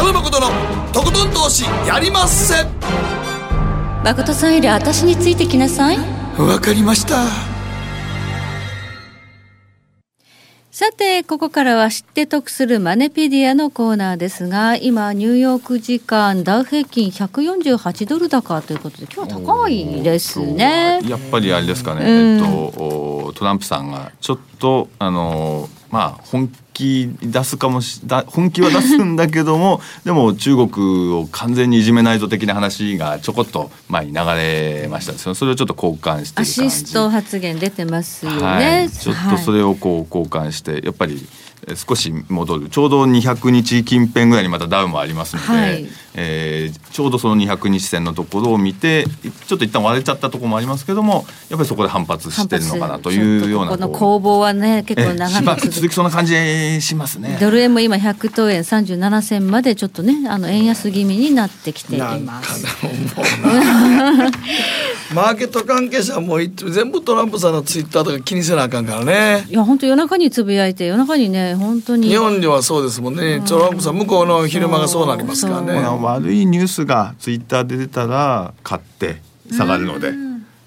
北野誠のとことん投資やりませ。ん誠さんより私についてきなさい。わかりました。さてここからは知って得するマネペディアのコーナーですが今ニューヨーク時間ダウ平均148ドル高ということで今日は高いですね。やっぱりあれですかね、うん。えっとおトランプさんがちょっとあのまあ本気出すかもしだ本気は出すんだけども でも中国を完全にいじめないぞ的な話がちょこっと前に流れました。それをちょっと交換してアる感じ。シスト発言出てますよね、はい、ちょっとそれをこう交換してやっぱりえー少し戻る。ちょうど200日近辺ぐらいにまたダウンもありますので、はい。えーちょうどその200日線のところを見てちょっと一旦割れちゃったところもありますけどもやっぱりそこで反発してるのかなというようなこの攻防はね結構長く続続きそうな感じしますね。ドル円も今100等円37銭までちょっとねあの円安気味になってきています。マーケット関係者はも全部トランプさんのツイッターとか気にせなあかんからね。いや本当夜中につぶやいて夜中にね本当に。日本ではそうですもんね。トランプさん向こうの昼間がそうなりますからね。悪いニュースがツイッターで出たら買って下がるので。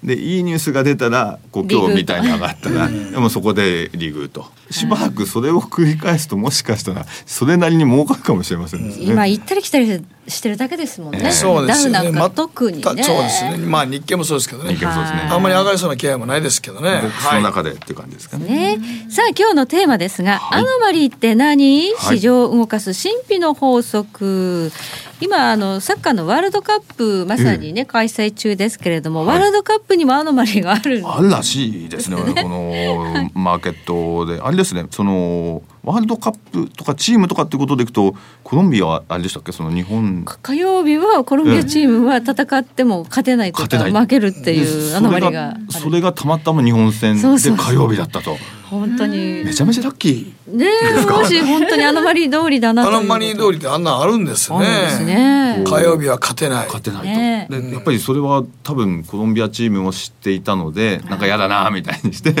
でいいニュースが出たらこう今日みたいに上がったらでもそこでリグとしばらくそれを繰り返すともしかしたらそれなりに儲かるかもしれませんね。今行ったり来たりしてるだけですもんね。そうですよね。ダウなんか特にね。そうですね。まあ日経もそうですけどね。日経もそうですね。あんまり上がりそうな気配もないですけどね。その中でっていう感じですかね。ね、さあ今日のテーマですが、アノマリーって何、はい。市場を動かす神秘の法則。今あのサッカーのワールドカップまさにね、開催中ですけれども、ワールドカップにもアノマリーがあるあるらしいですね。この マーケットで。あれですね。そのワールドカップとかチームとかってことでいくとコロンビアはあれでしたっけ？その日本。火曜日はコロンビアチームは戦っても勝てないとか勝てない。負けるっていうがそれがたまたま日本戦で火曜日だったと。本当に。めちゃめちゃラッキーねえもし本当にアノマリー通りだなあのマニー通りってあんなんあるんですね。ね。火曜日は勝てない。勝てないと、ねでやっぱりそれは多分コロンビアチームも知っていたのでなんか嫌だなみたいにして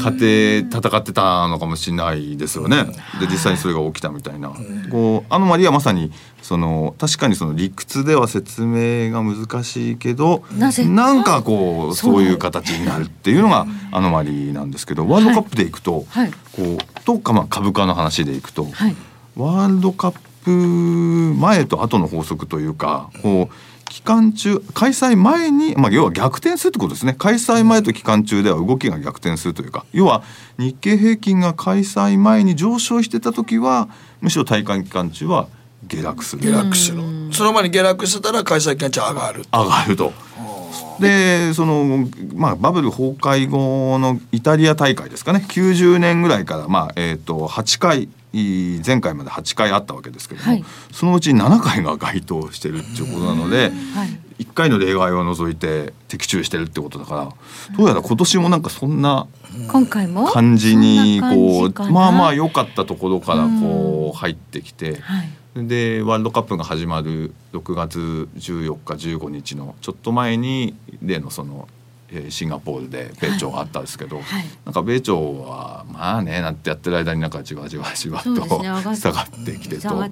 勝て戦ってたのかもしれないですよね。で実際にそれが起きたみたいな。こうアノマリはまさにその確かにその理屈では説明が難しいけどなぜ？かなんかこうそういう形になるっていうのがアノマリなんですけどワールドカップでいくと、はい。こうとかまあ株価の話でいくと、はい。ワールドカップ前と後の法則というかこう期間中開催前に、まあ、要は逆転するってことですね。開催前と期間中では動きが逆転するというか。要は日経平均が開催前に上昇してた時はむしろ大会期間中は下落する。下落する。その前に下落してたら開催期間中上がる。上がると。でその、まあ、バブル崩壊後のイタリア大会ですかね。90年ぐらいから、まあえー、と8回前回まで8回あったわけですけれども、はい。そのうち7回が該当してるっていうことなので、はい。1回の例外を除いて的中してるってことだからどうやら今年もなんかそんな今回も？感じにそんなこうまあまあ良かったところからこう入ってきて。はい。でワールドカップが始まる6月14日15日のちょっと前に例のその、えーシンガポールで米朝があったんですけど、はい。なんか米朝はまあねなんてやってる間になんかじわじわじわっとね下がってきてとはい、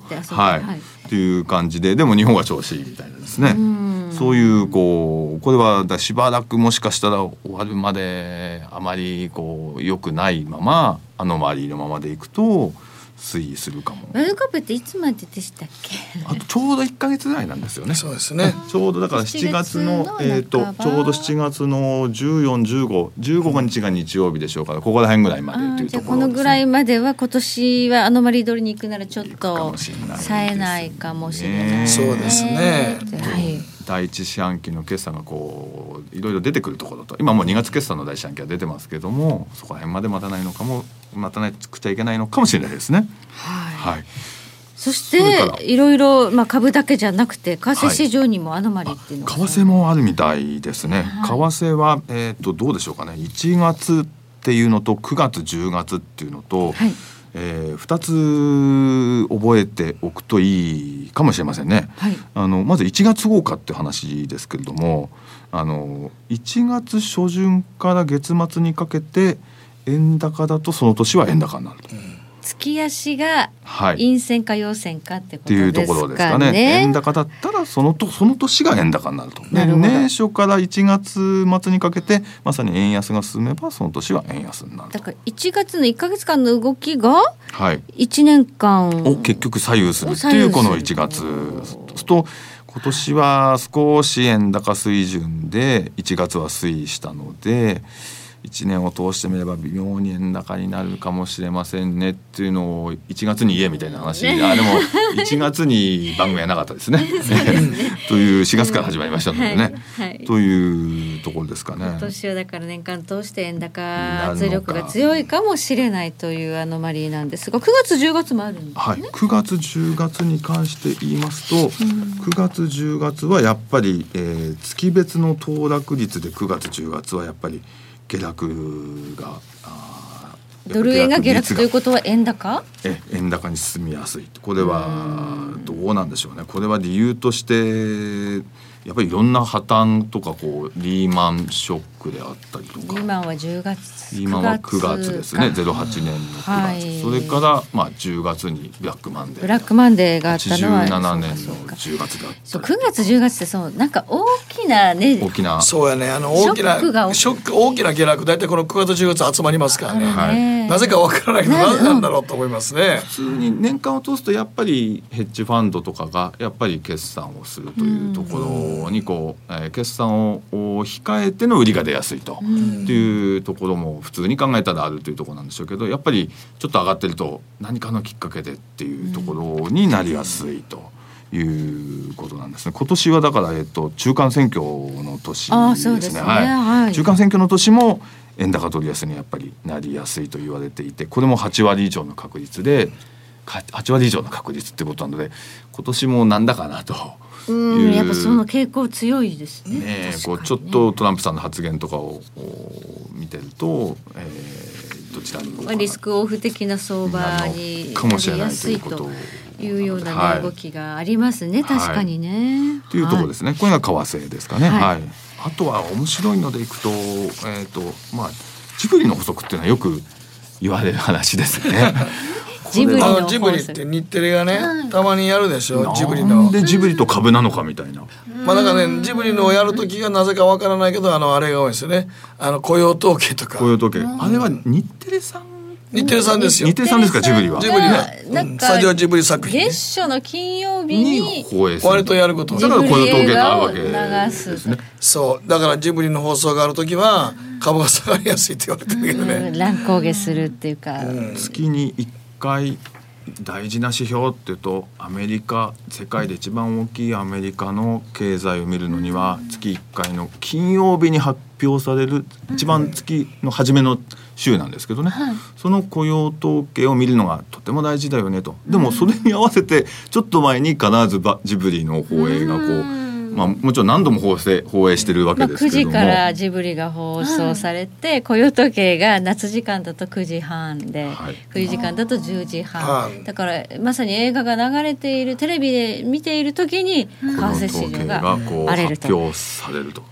はい。っていう感じででも日本は調子いいみたいなですね。うん。そういうこうこれはだしばらくもしかしたら終わるまであまりこう良くないままあの周りのままでいくと推移するかも。ワールドカップっていつまででしたっけ？あとちょうど1か月ぐらいなんですよね。そうですね。ちょうどだから7月の7月のえっ、とちょうど7月の14、15、15日が日曜日でしょうからここら辺ぐらいまでというあーじゃところです、ね。あこのぐらいまでは今年はアノマリー通りに行くならちょっと冴えないかもしれない、ねそうですね。はい第一四半期の決算がこういろいろ出てくるところと。今もう2月決算の第一四半期は出てますけどもそこら辺まで待たないのかも待たなくちゃいけないのかもしれないですね。はい、そしそれから。ていろいろまあ株だけじゃなくて為替市場にもアノマリーっていうのが、為替もあるみたいですね。はい。為替はえっ、とどうでしょうかね。1月っていうのと9月10月っていうのと、はいえー、2つ覚えておくといいかもしれませんね。はいあのまず1月豪華って話ですけれどもあの1月初旬から月末にかけて円高だとその年は円高になると。月足がはい。陰線か陽線かってこっていうととですころですかかね。ね。円高だったらそのとその年が円高になると。でなる年初から1月末にかけてまさに円安が進めばその年は円安になると。だから1月の1か月間の動きがはい。1年間を結局左右する。っていうこの1月。と今年は少し円高水準で1月は推移したので1年を通してみれば微妙に円高になるかもしれませんねっていうのを1月に言えみたいな話、あでも1月に番組はなかったですね。と いう4月から始まりましたのでね。はいはい。というところですかね。今年はだから年間通して円高圧力が強いかもしれないというアノマリーなんですが9月10月もあるんですはい、9月10月に関して言いますと、9月10月はやっぱり、えー月別の騰落率で9月10月はやっぱり下落がドル円が下落という率ことは円高？がえ円高に進みやすいこれはどうなんでしょうね。これは理由としてやっぱりいろんな破綻とかこうリーマンショックであったりとか。リーマンは10月今は9月ですね。か。08年の9月、はい。それからまあ10月にブラックマンデーブラックマンデーがあったのは87年のそうか10月だそう9ったり月10月ってそうなんか大きなね大きな。そうやね。あの大きなショックがショック大きな下落。大体この9月10月集まりますからね、はい。ねなぜかわからないけどななぜなんだろうと思いますね。普通に年間を通すとやっぱりヘッジファンドとかがやっぱり決算をするというところにこう、えー決算を控えての売りが出やすいと、っていうところも普通に考えたらあるというところなんでしょうけどやっぱりちょっと上がってると何かのきっかけでっていうところになりやすいと。いうことなんですね。今年はだからえっと中間選挙の年ですね。はい中間選挙の年も円高ドル安にやっぱりなりやすいと言われていて、これも8割以上の確率でか8割以上の確率ってことなので、今年もなんだかなという。うんやっぱその傾向強いですねねこうちょっとトランプさんの発言とかをお見てると、えーどちらにまあリスクオフ的な相場にかもしなりれないといやすいうような、ねはい動きがありますね確かにね。というところですすね。これが為替ですかね。はいはい。あとは面白いのでいくと、えっ、とまあジブリの補足っていうのはよく言われる話ですね。ジブリのあのジブリって日テレがね、たまにやるでしょ？ジブリの。なんでジブリと株なのかみたいな。まあなんかねジブリのをやる時がなぜかわからないけどあのあれが多いですよね。あの雇用統計とか。雇用統計。あれは日テレさん？日テレさんですよ。日テレさんですか？ジブリは。ジブリは。なんかスタジオジブリ作品ね。月初の金曜日にに放映する。割とやることだから雇用統計があるわけですね。そう。だからジブリの放送がある時は株が下がりやすいって言われてるけどね。うん。乱高下するっていうか、月に1回大事な指標っていうとアメリカ世界で一番大きいアメリカの経済を見るのには月1回の金曜日に発表される一番月の初めの週なんですけどね、その雇用統計を見るのがとても大事だよねと。でもそれに合わせてちょっと前に必ずばジブリの放映がこう、まあ、もちろん何度も放映放映してるわまあ、9けですけども。時からジブリが放送されて、雇用時計が夏時間だと9時半で、はい冬時間だと10時半、はいだからまさに映画が流れているテレビで見ている時に為替市場がこう荒れると。発表されると。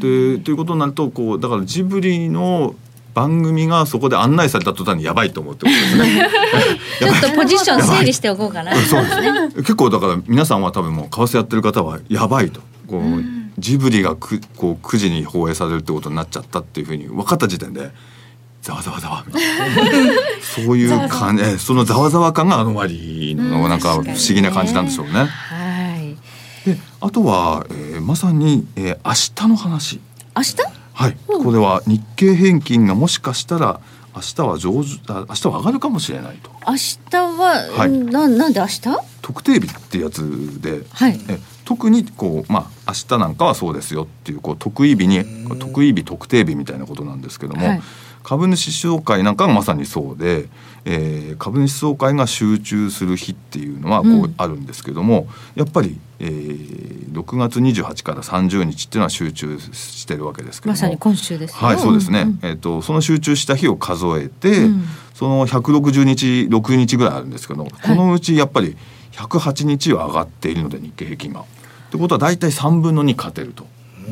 でということになるとこうだからジブリの番組がそこで案内された途端にやばいと思うってことですね。ちょっとポジション整理しておこうかな。そうですね。結構だから皆さんは多分もう為替やってる方はやばいと。こう、ジブリがくこう9時に放映されるってことになっちゃったっていうふうに分かった時点でざわざわざわみたいな そういう感じえそのざわざわ感があの割のなんか不思議な感じなんでしょうね。はい。であとは、えーまさに、えー明日の話。明日？はい、これは日経平均がもしかしたら明日は上手あ明日は上がるかもしれないと。明日は、はい。ななんで明日？特定日ってやつで、はい。え特にこうまあ明日なんかはそうですよっていうこう特異日に特異日特定日みたいなことなんですけども、はい株主総会なんかがまさにそうで、えー株主総会が集中する日っていうのはこううんあるんですけども、やっぱり、えー6月28から30日っていうのは集中してるわけですけどもまさに今週ですよ。はい、そうですね。んんえっ、とその集中した日を数えて、うんその160日6日ぐらいあるんですけど、このうちやっぱり108日は上がっているので日経平均が。ってことは大体3分の2勝てると。で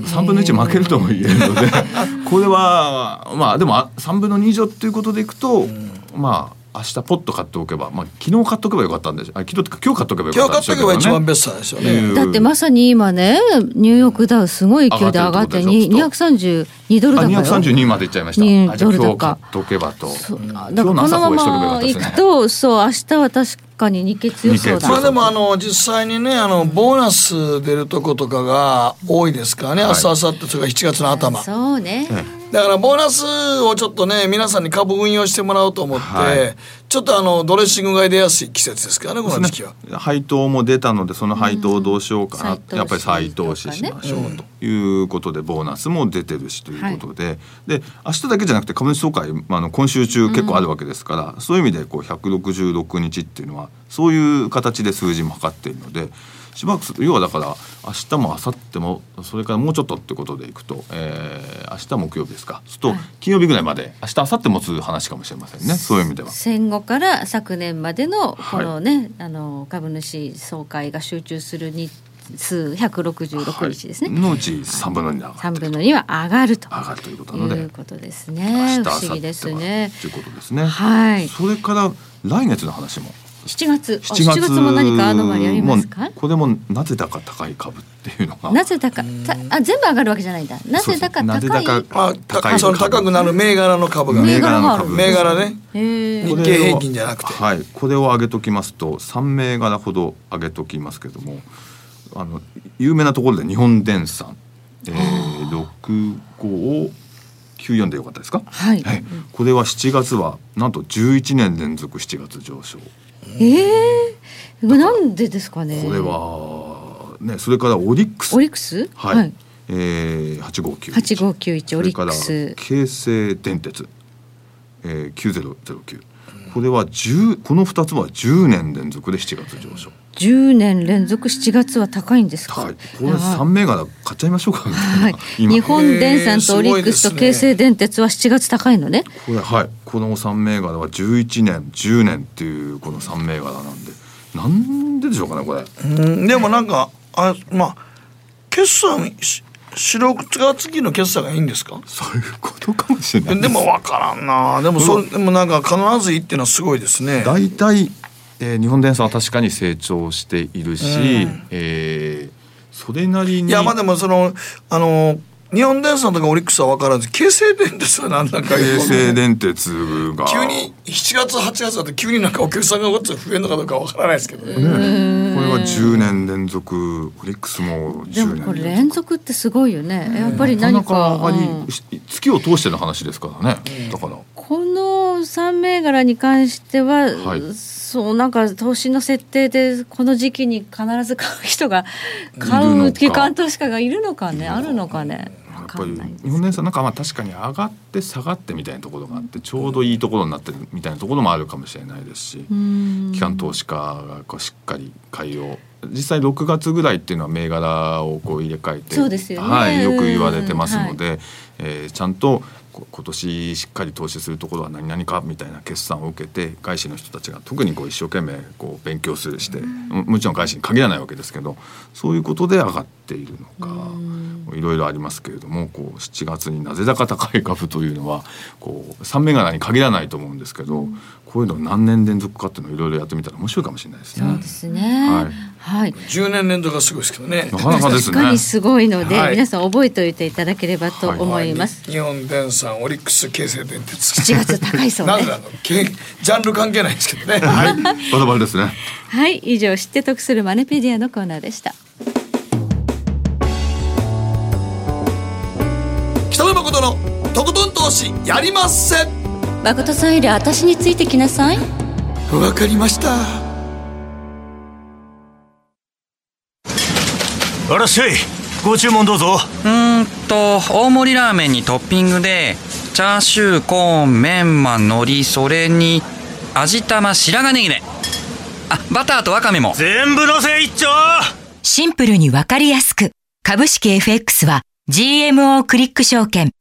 も3分の1負けるとも言えるので これはまあでもあ3分の2以上っていうことでいくと、まあ明日ポッと買っておけば、まあ昨日買っておけばよかったんでしょあ昨日っていうか今日買っておけばよか今日ったんでしょうけどね。買っとけば一番ベストなんですよねいうだってまさに今ねニューヨークダウすごい勢いで上がって上がってるってことでしょ232ドルあ高よ。232までいっちゃいました。にあじゃあドル高今日買っとけばと。そう今だからこのま日の朝放映しとけばよかまったですね行く。とそう明日は確かに日経強そうだ。まあでもあの実際にねあのボーナス出るとことかが多いですからね、はい。明日明後日それから7月の頭。そうね、だからボーナスをちょっとね皆さんに株運用してもらおうと思って、はい。ちょっとあのドレッシング買い出やすい季節ですからねこの時期は。配当も出たのでその配当をどうしようかな、うん。やっぱり再投資しましょうと。いうことでボーナスも出てるしということで、で明日だけじゃなくて株主総会、まあ、あの今週中結構あるわけですから、そういう意味でこう166日っていうのはそういう形で数字も測っているのでしばらくす要はだから明日も明後日もそれからもうちょっとってことでいくと、えー明日木曜日ですか。すると金曜日ぐらいまで明日明後日持つ話かもしれませんね。そういう意味では。戦後から昨年までのこのね、あの株主総会が集中する日数166日ですね、はい。のうち3分の2で上がる3分の2は上がると。上がるということなので。いうことですね。不思議ですね。ということですね。はい。それから来月の話も。7月。あ7 7月も何かアノマリありますか？これもなぜだか高い株っていうのが。なぜ高たあ全部上がるわけじゃないんだ。なぜだかなぜ高い？だかまあ、高い。たその高くなる銘柄の株が。銘ね柄がある銘柄ね。日経平均じゃなくて。はい、これを上げときますと3銘柄ほど上げときますけどもあの有名なところで日本電産、えー、6594でよかったですか、はい。これは7月はなんと11年連続7月上昇ええー、なんでですかね？これはねそれからオリックス。オリックス？はい、えー、859 8591オリックそス。京成電鉄、えー、9009これは10この2つは10年連続で7月上昇10年連続7月は高いんですか？これ3銘柄買っちゃいましょうか。はい、今。日本電産とオリックスと京成電鉄は7月高いのね。これはい。この3銘柄は11年10年っていうこの3銘柄なんで。なんででしょうかねこれ。うん。でもなんかあまあ決算し白が次の決算がいいんですか？そういうことかもしれないでも分からんな。でもそれでもなんか必ずいいっていうのはすごいですね。大体、えー、日本電産は確かに成長しているし、うん、えー、それなりにいやまあでもそのあの日本電産とかオリックスは分からず京成電鉄は何だか京成電鉄が。急に7月8月だと急になんかお客さんがごっつ増えるのかどうか分からないですけどね、ね、これは10年連続オリックスも10年でもこれ連続ってすごいよね。やっぱり何かか、うん、月を通しての話ですからね。だから。この3銘柄に関しては、はい、そうなんか投資の設定でこの時期に必ず買う人が買う機関投資家がいるのかね？あるのかね？やっぱり日本のやつはなんかまあ確かに上がって下がってみたいなところがあってちょうどいいところになってるみたいなところもあるかもしれないですし機関投資家がこうしっかり買いを実際6月ぐらいっていうのは銘柄をこう入れ替えてそうですよ、ね、はい、よく言われてますので、はい、えー、ちゃんと今年しっかり投資するところは何々かみたいな決算を受けて外資の人たちが特にこう一生懸命こう勉強するして、もちろん外資に限らないわけですけどそういうことで上がっているのかいろいろありますけれどもこう7月になぜだか高い株というのはこう3銘柄に限らないと思うんですけど、こういうの何年連続かっていうのをいろいろやってみたら面白いかもしれないですね。そうですね。はい。はい。10年連続がすごいですけどね。なかなかですね。確かにすごいので、はい皆さん覚えておいていただければと思います。日本電産、オリックス、京成電鉄。7月高いそうねなんであのけジャンル関係ないですけどね。はい。バタバタですね。はい、以上知って得するマネペディアのコーナーでした。北野誠のとことん投資やりません。誠さんより私についてきなさい。わかりました。あらっしゃいご注文どうぞうーんと大盛りラーメンにトッピングでチャーシューコーンメンマ海苔それに味玉白髪ネギねあバターとワカメも全部のせ一丁シンプルにわかりやすく。株式 FX は GMO クリック証券。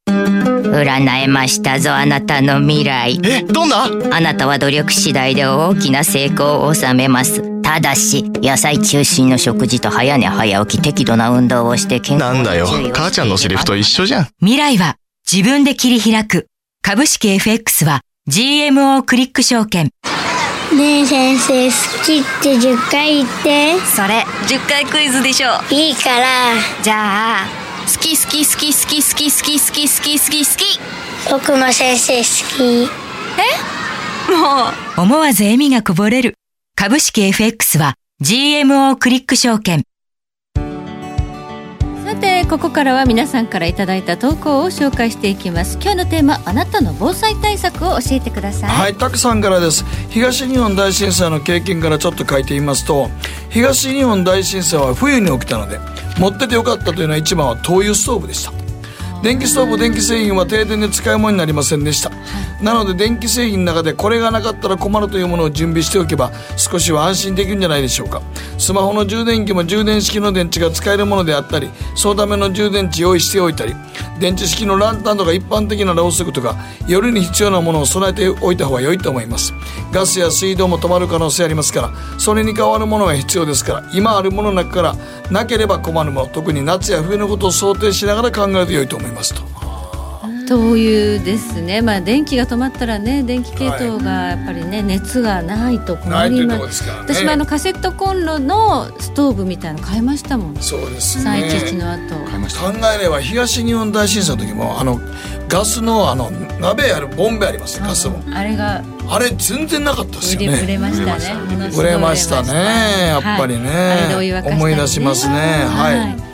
占えましたぞあなたの未来。えどんな？あなたは努力次第で大きな成功を収めます。ただし野菜中心の食事と早寝早起き適度な運動をして健康なんだよ。母ちゃんのセリフと一緒じゃん。未来は自分で切り開く。株式 FX は GMO クリック証券。ねえ先生好きって10回言って。それ10回クイズでしょいいから。じゃあ好き好き好き好き好き好き好き好き好き好き僕も先生好きもう思わず笑みがこぼれる。株式 FX は GMO クリック証券。さてここからは皆さんからいただいた投稿を紹介していきます。今日のテーマあなたの防災対策を教えてください。はい、たくさんからです。東日本大震災の経験からちょっと書いてみますと東日本大震災は冬に起きたので持っててよかったというのは一番は灯油ストーブでした。電気ストーブ電気製品は停電で使い物になりませんでした、なので電気製品の中でこれがなかったら困るというものを準備しておけば少しは安心できるんじゃないでしょうか。スマホの充電器も充電式の電池が使えるものであったりそのための充電池用意しておいたり電池式のランタンとか一般的なろうそくとか夜に必要なものを備えておいた方が良いと思います。ガスや水道も止まる可能性ありますからそれに代わるものが必要ですから今あるものの中からなければ困るもの特に夏や冬のことを想定しながら考えると良いと思いますと。灯油ですね。まあ電気が止まったらね電気系統がやっぱりね、熱がないと困ないというとりますね。私もあのカセットコンロのストーブみたいなの買いましたもん。そうですね。311の後。考えれば東日本大震災の時もあのガスのあの鍋やるボンベありますねガスも。あれがあれ全然なかったです売よね。れ売れましたね。売れました。ね。やっぱりね、はい。思い出しますね。はい、はい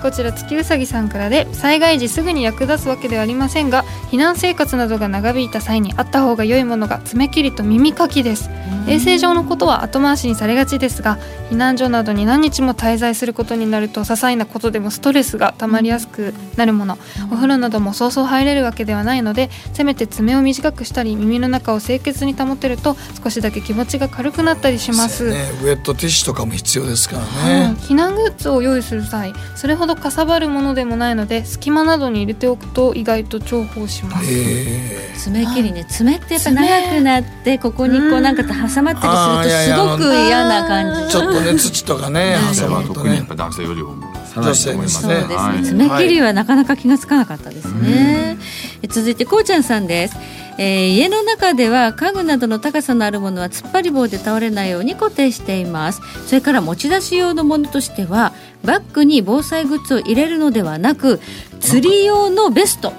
こちら月うさぎさんからで災害時すぐに役立つわけではありませんが避難生活などが長引いた際にあった方が良いものが爪切りと耳かきです。衛生上のことは後回しにされがちですが避難所などに何日も滞在することになると些細なことでもストレスが溜まりやすくなるもの。お風呂などもそうそう入れるわけではないのでせめて爪を短くしたり耳の中を清潔に保てると少しだけ気持ちが軽くなったりします。ね、ウェットティッシュとかも必要ですからはい。ね、避難グッズを用意する際それほどかさばるものでもないので隙間などに入れておくと意外と重宝します、え。爪切りね爪ってやっぱ長くなってここにこうなんか挟まったりするとすごく嫌な感じ。ー、ちょっとね土とかね挟まるとね。特にやっぱ男性よりもさらにと思いますそうですね、はい。爪切りはなかなか気がつかなかったですね、え続いてこうちゃんさんです、えー家の中では家具などの高さのあるものは突っ張り棒で倒れないように固定しています。それから持ち出し用のものとしてはバッグに防災グッズを入れるのではなく釣り用のベスト。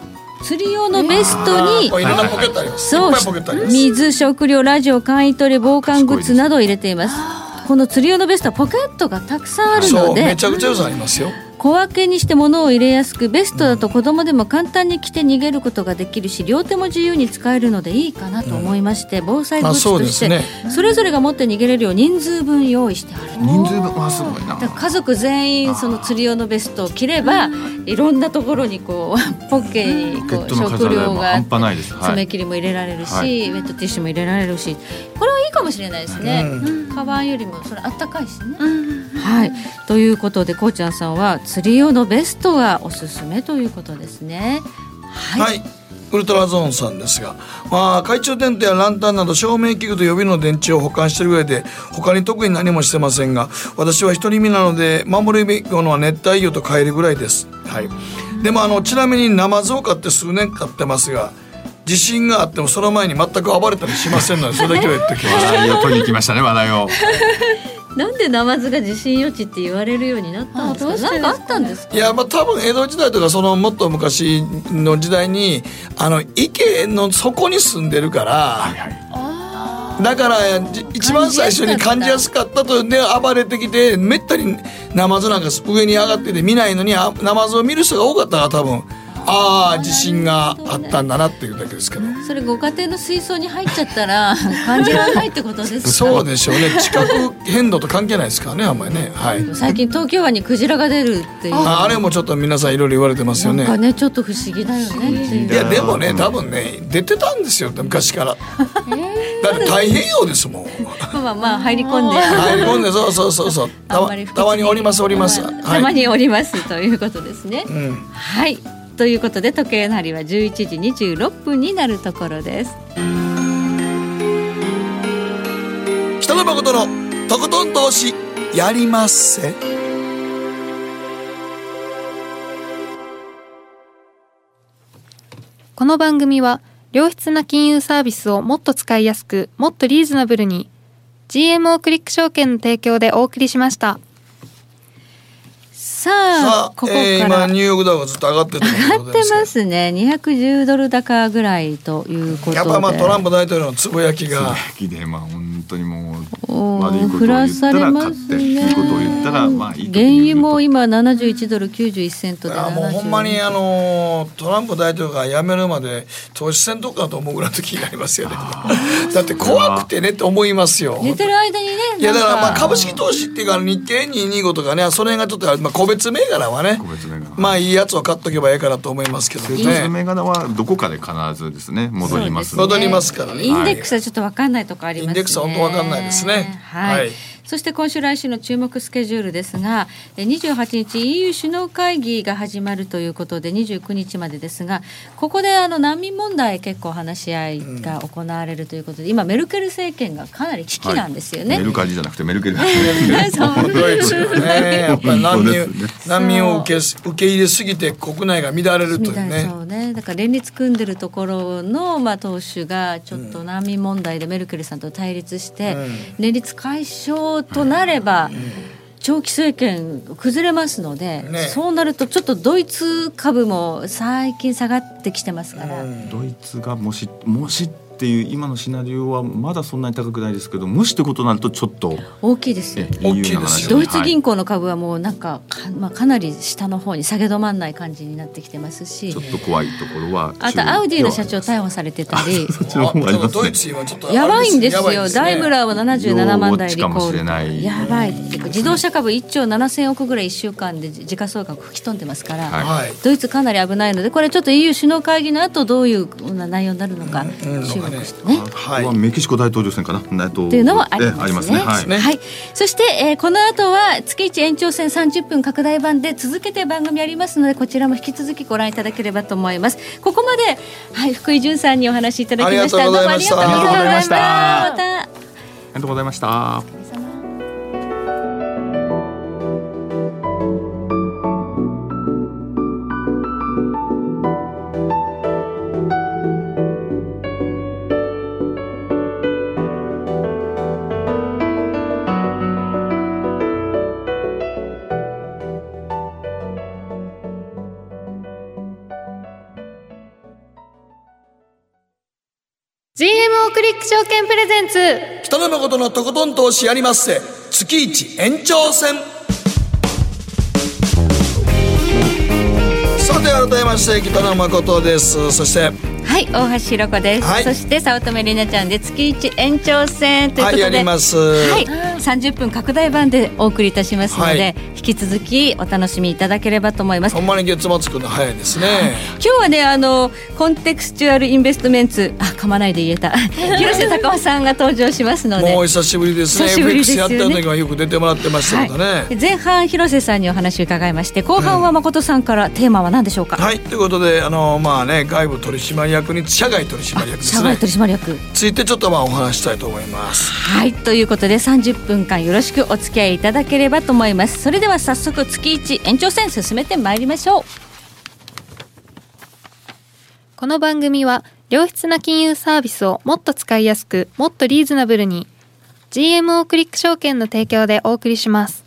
釣り用のベストにあいろんなポケットあります。そう。水食料ラジオ簡易トレ防寒グッズなどを入れていますこの釣り用のベストはポケットがたくさんあるそうのでめちゃくちゃ良さありますよ。小分けにして物を入れやすくベストだと子供でも簡単に着て逃げることができるし両手も自由に使えるのでいいかなと思いまして、防災グッズとしてあそれぞれが持って逃げれるよう人数分用意してある人数分はすごいな。家族全員その釣り用のベストを着ればいろんなところにこう ポッケにこう食料が爪切りも入れられるし、はい。ウェットティッシュも入れられるし。これはいいかもしれないですね、うん。カバンよりもそれあったかいしね、はい。ということでこうちゃんさんは釣り用のベストがおすすめということですね。はい、はい。ウルトラゾーンさんですが、まあ、懐中電灯やランタンなど照明器具と予備の電池を保管している上で他に特に何もしてませんが私は独り身なので守るべきものは熱帯魚とカエルぐらいです、はい、でもあのちなみにナマズを飼って数年飼ってますが地震があってもその前に全く暴れたりしませんのでそれだけは言っておきます。話題を取りに来ましたね話題をなんでナマズが地震予知って言われるようになったんですか？あどうしてですかね。なんかあったんですか？いやまあ多分江戸時代とかそのもっと昔の時代にあの池の底に住んでるから、だからじ一番最初に感じやすかったとで暴れてきてめったにナマズなんか上に上がってて見ないのにあナマズを見る人が多かったから多分ああ地震があったんだなっていうだけですけど。それご家庭の水槽に入っちゃったら 感じられないってことですか？そうでしょうね。地殻変動と関係ないですからねあんまりね。はい。最近東京湾にクジラが出るっていう。ああれもちょっと皆さんいろいろ言われてますよね。なんかねちょっと不思議だよねいやでもね多分ね出てたんですよ。昔から。だって太平洋ですもん。まあまあまあ入り込んで。入り込んでそうそうそうそう。たまにおりますおります。たまにおりますということですね、うん。はいということで時計の針は11時26分になるところです北野誠のとことん投資やりまっせ。この番組は良質な金融サービスをもっと使いやすくもっとリーズナブルに GMO クリック証券の提供でお送りしましたさあさあここから、えー今ニューヨークダウがずっと上がってる上がってますね。210ドル高ぐらいということで。やっぱまあトランプ大統領のつぶやきが。きでまあ本当にもう悪いことを振ら言ったらされます勝っていいことを言ったらまあいい原油も今71ドル91セントであもうほんまにあのトランプ大統領が辞めるまで投資せんとこかと思うぐらいの時になりますよね。だって怖くてねって思いますよ。寝てる間にねいやだからまあ株式投資っていうか日経225とかねそれがちょっとまあ個別銘柄はね個別銘柄。まあいいやつを買っとけばいいかなと思いますけど成長するね銘柄はどこかで必ずですね戻りますね。戻りますからね。インデックスはちょっと分かんないとこありますね。インデックスは本当分かんないですね。はい。はいそして今週来週の注目スケジュールですが、え28日 EU 首脳会議が始まるということで29日までですが、ここであの難民問題結構話し合いが行われるということで、今メルケル政権がかなり危機なんですよね。メルカリじゃなくてメルケル 難民を受けす受け入れすぎて国内が乱れるというね。そうね。だから連立組んでるところの、まあ、党首がちょっと難民問題でメルケルさんと対立して、連立解消となれば、長期政権崩れますので、ね。そうなるとちょっとドイツ株も最近下がってきてますから、ドイツがもしもしっていう今のシナリオはまだそんなに高くないですけどもしってことになるとちょっと大きいですよ。え。大きい EU ですよ。の話ドイツ銀行行の株はもうなんかか,、まあ、かなり下の方に下げ止まんない感じになってきてますし。ちょっと怖いところはあとアウディの社長逮捕されてたり。そっちの方もありますドイツ今ちょっとあれやばいんですよ。ダイムラーは77万台リコール。れない。やばい。自動車株1兆7000億ぐらい1週間で時価総額吹き飛んでますから、はい。はい。ドイツかなり危ないのでこれちょっと EU 首脳会議の後どういう内容になるのか注目ね。ははいメキシコ大統領選かなえっとっていうのもありますね。えありますねはいねはい。そして、えーこの後は月一延長戦30分拡大版で続けて番組ありますのでこちらも引き続きご覧いただければと思います。ここまではい福井潤さんにお話しいただきました。ありがとうございましたどうもありがとうございました。あまた。ありがとうございました。証券プレゼンツ。北野誠のとことん投資やりまっせ。月一延長戦。さて改めまして北野誠です。そしてはい大橋ひろ子です、はい。そして早乙女里奈ちゃんで月一延長戦ということで。はいやります。はい、30分拡大版でお送りいたしますので、はい。引き続きお楽しみいただければと思います。ほんまに月末くるの早いですね、今日はねあのコンテクスチュアルインベストメンツあ噛まないで言えた。広瀬隆夫さんが登場しますので。もう久しぶりですね。久しぶりですよね。やった時はよく出てもらってましたけどね、はい。前半広瀬さんにお話を伺いまして後半は誠さんからテーマは何でしょうか、はい、ということで、あの、まあね、外部取締役に社外取締役ですね社外。取締役ついてちょっとまあお話ししたいと思います。はいということで30分間よろしくお付き合いいただければと思いますそれでは早速月1延長戦進めてまいりましょうこの番組は良質な金融サービスをもっと使いやすくもっとリーズナブルに GMO クリック証券の提供でお送りします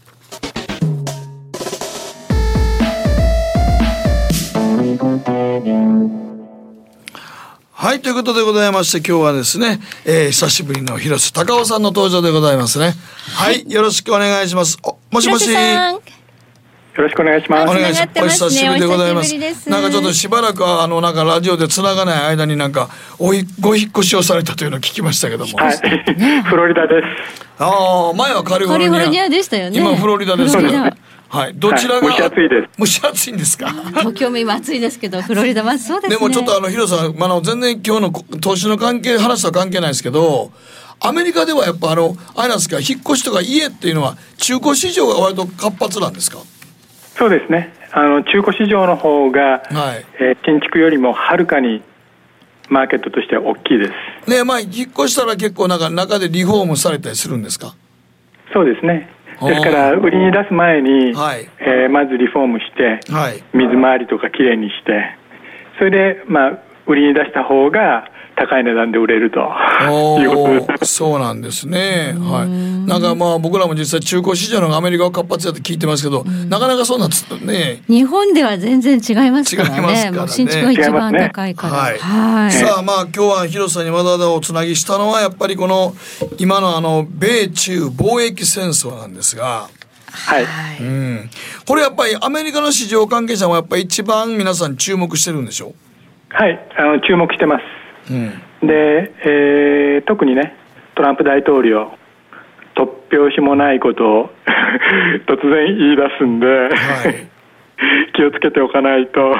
はい、ということでございまして、今日はですね、えー、久しぶりの広瀬隆夫さんの登場でございますね。はい、よろしくお願いします。おもしもし。よろしくお願いします。お願いします。お久しぶりでございます。なんかちょっとしばらくはあのなんかラジオで繋がない間になんかおいご引っ越しをされたというのを聞きましたけども。はい、フロリダです。ああ、前はカリフォルニア。カリフォルニアでしたよね今フロリダですけど。フロリダはい、どちらが、はい蒸し暑いです。蒸し暑いんですか？東京も今暑いですけどフロリダはそうですねでもちょっとあの、ヒロさん、あの、全然今日のこ投資の関係、話とは関係ないですけど、アメリカではやっぱあの、あれなんですか、引っ越しとか家っていうのは、中古市場が割と活発なんですか？そうですね。あの中古市場の方が、はい。えー新築よりもはるかにマーケットとしては大きいです。ねまあ、引っ越したら結構なんか中でリフォームされたりするんですか？そうですね。ですから売りに出す前に、はいえーまずリフォームして、はい。水回りとかきれいにして、それでまあ売りに出した方が高い値段で売れると。そうなんですね。はい。なんかまあ僕らも実際中古市場の方がアメリカは活発だって聞いてますけど、なかなかそうなんですね。日本では全然違いますからね違いますからね新築が一番高いからはいはいさあまあ今日は広瀬さんにわざわざおつなぎしたのはやっぱりこの今のあの米中貿易戦争なんですが、はい。うん、これやっぱりアメリカの市場関係者もやっぱり一番皆さん注目してるんでしょはい。あの注目してます。う、うん、で、えー特にねトランプ大統領突拍子もないことを 突然言い出すんで、はい 気をつけておかないと、や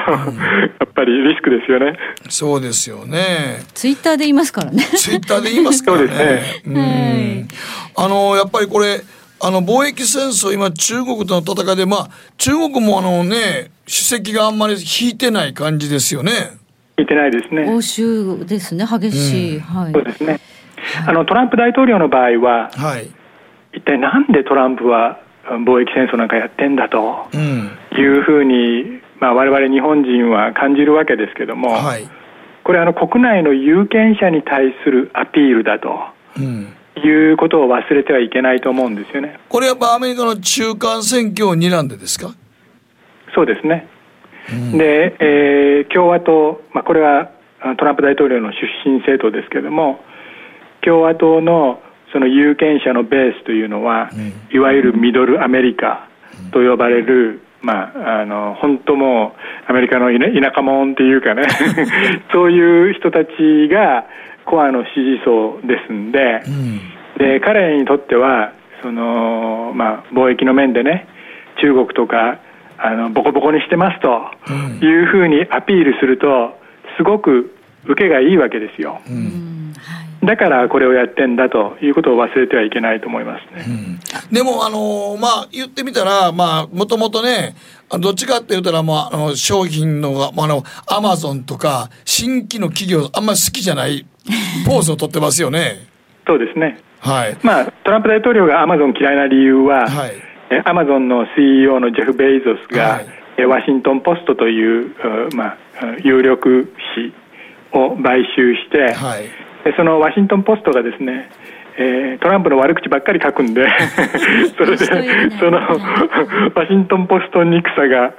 っぱりリスクですよね。そうですよね。ツイッターで言いますからねツイッターで言いますからね。そうですうんあのやっぱりこれあの貿易戦争今中国との戦いでまあ中国もあのね主席があんまり引いてない感じですよね。聞いてないですね。欧州ですね激しい、はいそうですね。あのトランプ大統領の場合は、はい。一体なんでトランプは貿易戦争なんかやってんだとうん。いうふうに、まあ、我々日本人は感じるわけですけども、はい。これあの国内の有権者に対するアピールだとうん。いうことを忘れてはいけないと思うんですよね。これやっぱアメリカの中間選挙を睨んでですか？そうですね。で、えー共和党、まあ、これはあトランプ大統領の出身政党ですけれども、共和党のその有権者のベースというのは、いわゆるミドルアメリカと呼ばれる、まあ、あの本当もうアメリカの田田舎者っていうかね、そういう人たちがコアの支持層ですんで、で彼にとってはその、まあ、貿易の面でね中国とかあのボコボコにしてますというふうにアピールするとすごく受けがいいわけですよ、だからこれをやってんだということを忘れてはいけないと思いますね、でもあのまあ言ってみたらまあもともとねどっちかって言ったらまああの商品のああのアマゾンとか新規の企業あんまり好きじゃない ポーズを取ってますよね。そうですね。はい。まあトランプ大統領がアマゾン嫌いな理由は、はい。えアマゾンの CEO のジェフ・ベイゾスが、はワシントン・ポストという、うまあ、有力紙を買収して、はい。でそのワシントン・ポストがですね、えートランプの悪口ばっかり書くんで それでその ワシントン・ポスト憎さが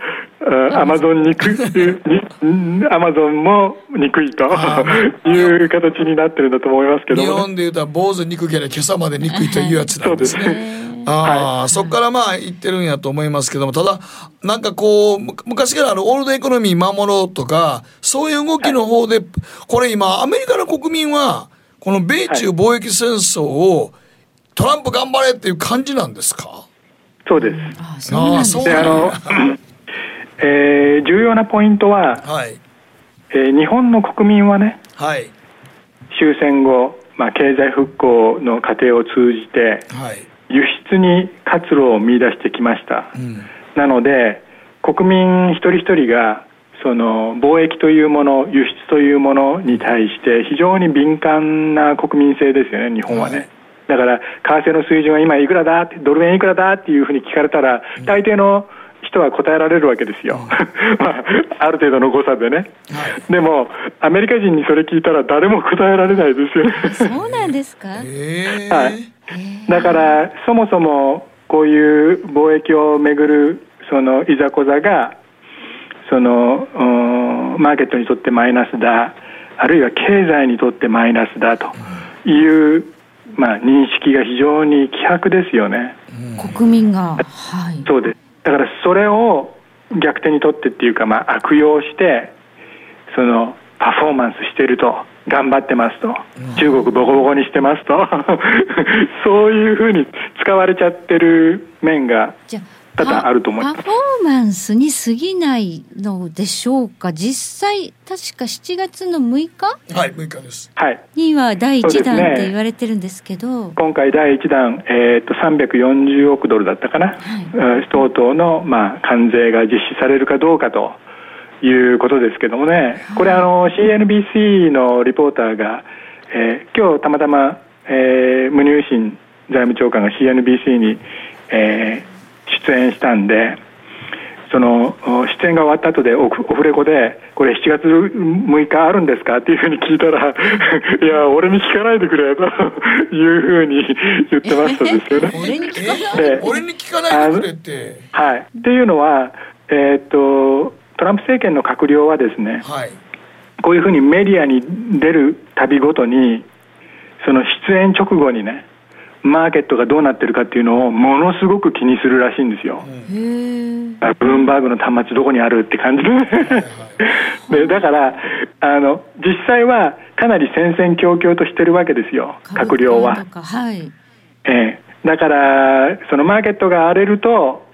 アマゾン憎にアマゾンも憎いと いう形になってるんだと思いますけどね、本で言うたら坊主憎ければ今朝まで憎いというやつなんですね。ああ、そこからまあ言ってるんやと思いますけども、ただ、なんかこう、む昔からあるオールドエコノミー守ろうとか、そういう動きの方で、これ今、アメリカの国民は、この米中貿易戦争を、トランプ頑張れっていう感じなんですか？そうです。あそうなんですであの、えー重要なポイントは、はい。えー日本の国民はねはい。終戦後、まあ、経済復興の過程を通じてはい。輸出に活路を見出してきました、うん。なので国民一人一人がその貿易というもの輸出というものに対して非常に敏感な国民性ですよね日本はね、はい。だから為替の水準は今いくらだってドル円いくらだっていうふうに聞かれたら大抵の人は答えられるわけですよ、まあ、ある程度の誤差でね、でもアメリカ人にそれ聞いたら誰も答えられないですよ。ねそうなんですか？ええはい、だからそもそもこういう貿易をめぐるそのいざこざがそのうんマーケットにとってマイナスだあるいは経済にとってマイナスだという、まあ、認識が非常に希薄ですよね。国民がはい。そうです。だからそれを逆手にとってっていうか、まあ、悪用してそのパフォーマンスしてると頑張ってますと、中国ボコボコにしてますと そういうふうに使われちゃってる面がじゃ多々あると思います。パフォーマンスに過ぎないのでしょうか？実際確か7月の6日？はい、6日です。はい。には第1弾って言われてるんですけど。今回第1弾、えー、と340億ドルだったかな、えー相当の、まあ、関税が実施されるかどうかということですけどもね、これあの CNBC のリポーターが、えー今日たまたま、えー、ムニューシン財務長官が CNBC に、えー出演したんでそのお出演が終わった後でオフレコでこれ7月6日あるんですか？っていうふうに聞いたら いや俺に聞かないでくれと いうふうに言ってましたですよね。俺に聞かない？で俺に聞かないでくれって。はい、っていうのは、えーっとトランプ政権の閣僚はですねはい。こういうふうにメディアに出るたびごとにその出演直後にねマーケットがどうなってるかっていうのをものすごく気にするらしいんですよ。へー。あブルームバーグの端末どこにあるって感じ。ででだからあの実際はかなり戦々恐々としてるわけですよ。閣僚は。はい。ええ。だからそのマーケットが荒れると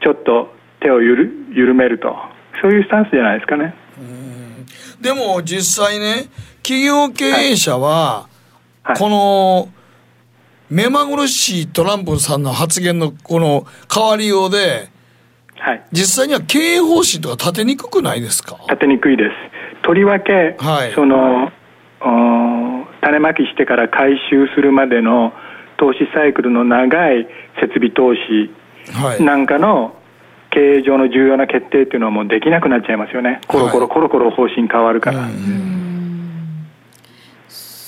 ちょっと手をゆる緩めると。そういうスタンスじゃないですかね。でも実際ね、企業経営者は、はい。この、目まぐるしいトランプさんの発言のこの変わりようで、はい。実際には経営方針とか立てにくくないですか？立てにくいです。とりわけ、はい。そのお種まきしてから回収するまでの投資サイクルの長い設備投資はい。なんかの経営上の重要な決定っていうのはもうできなくなっちゃいますよね。コロコロはいコロコロ方針変わるから、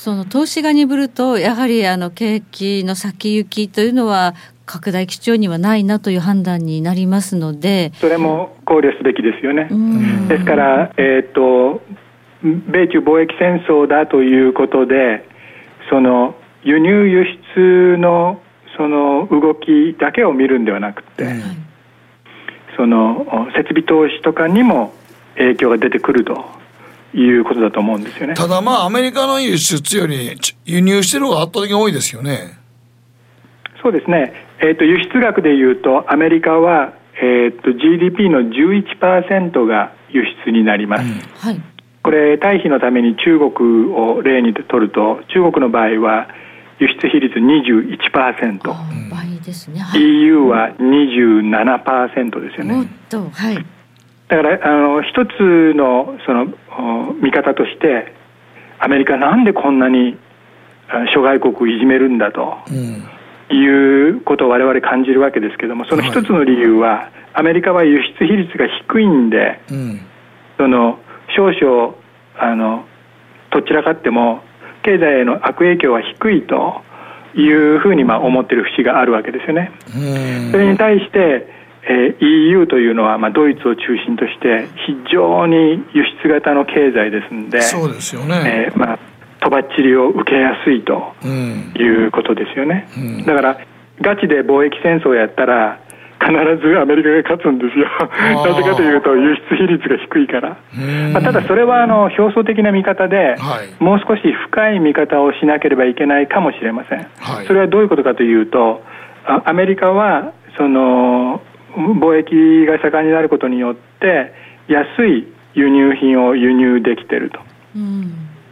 その投資が鈍るとやはりあの景気の先行きというのは拡大基調にはないなという判断になりますので、それも考慮すべきですよね。うん。ですから、えー、と米中貿易戦争だということでその輸入輸出のその動きだけを見るんではなくて、その設備投資とかにも影響が出てくるということだと思うんですよね。ただまあアメリカの輸出よりち輸入してる方が圧倒的に多いですよね。そうですね、えー、と輸出額でいうとアメリカは、えー、と GDP の11%が輸出になります。はいこれ対比のために中国を例にとると中国の場合は輸出比率21%、あ倍ですね。はい EU は27%ですよもっねとはいだからあの一つのそのお見方としてアメリカなんでこんなにあ諸外国をいじめるんだとうん。いうことを我々感じるわけですけどもその一つの理由はアメリカは輸出比率が低いんでうん。その少々あのどちらかっても経済への悪影響は低いというふうにまあ思ってる節があるわけですよね。それに対して、えー EU というのはまあドイツを中心として非常に輸出型の経済ですんで、そうですよね。えーまあ、とばっちりを受けやすいとうん。いうことですよね。だから、ガチで貿易戦争をやったら、必ずアメリカが勝つんですよ。ーなぜかというと、輸出比率が低いから。まあ、ただ、それはあの表層的な見方で、はいもう少し深い見方をしなければいけないかもしれません。はいそれはどういうことかというと、あアメリカはその貿易が盛んになることによって、安い輸入品を輸入できてると。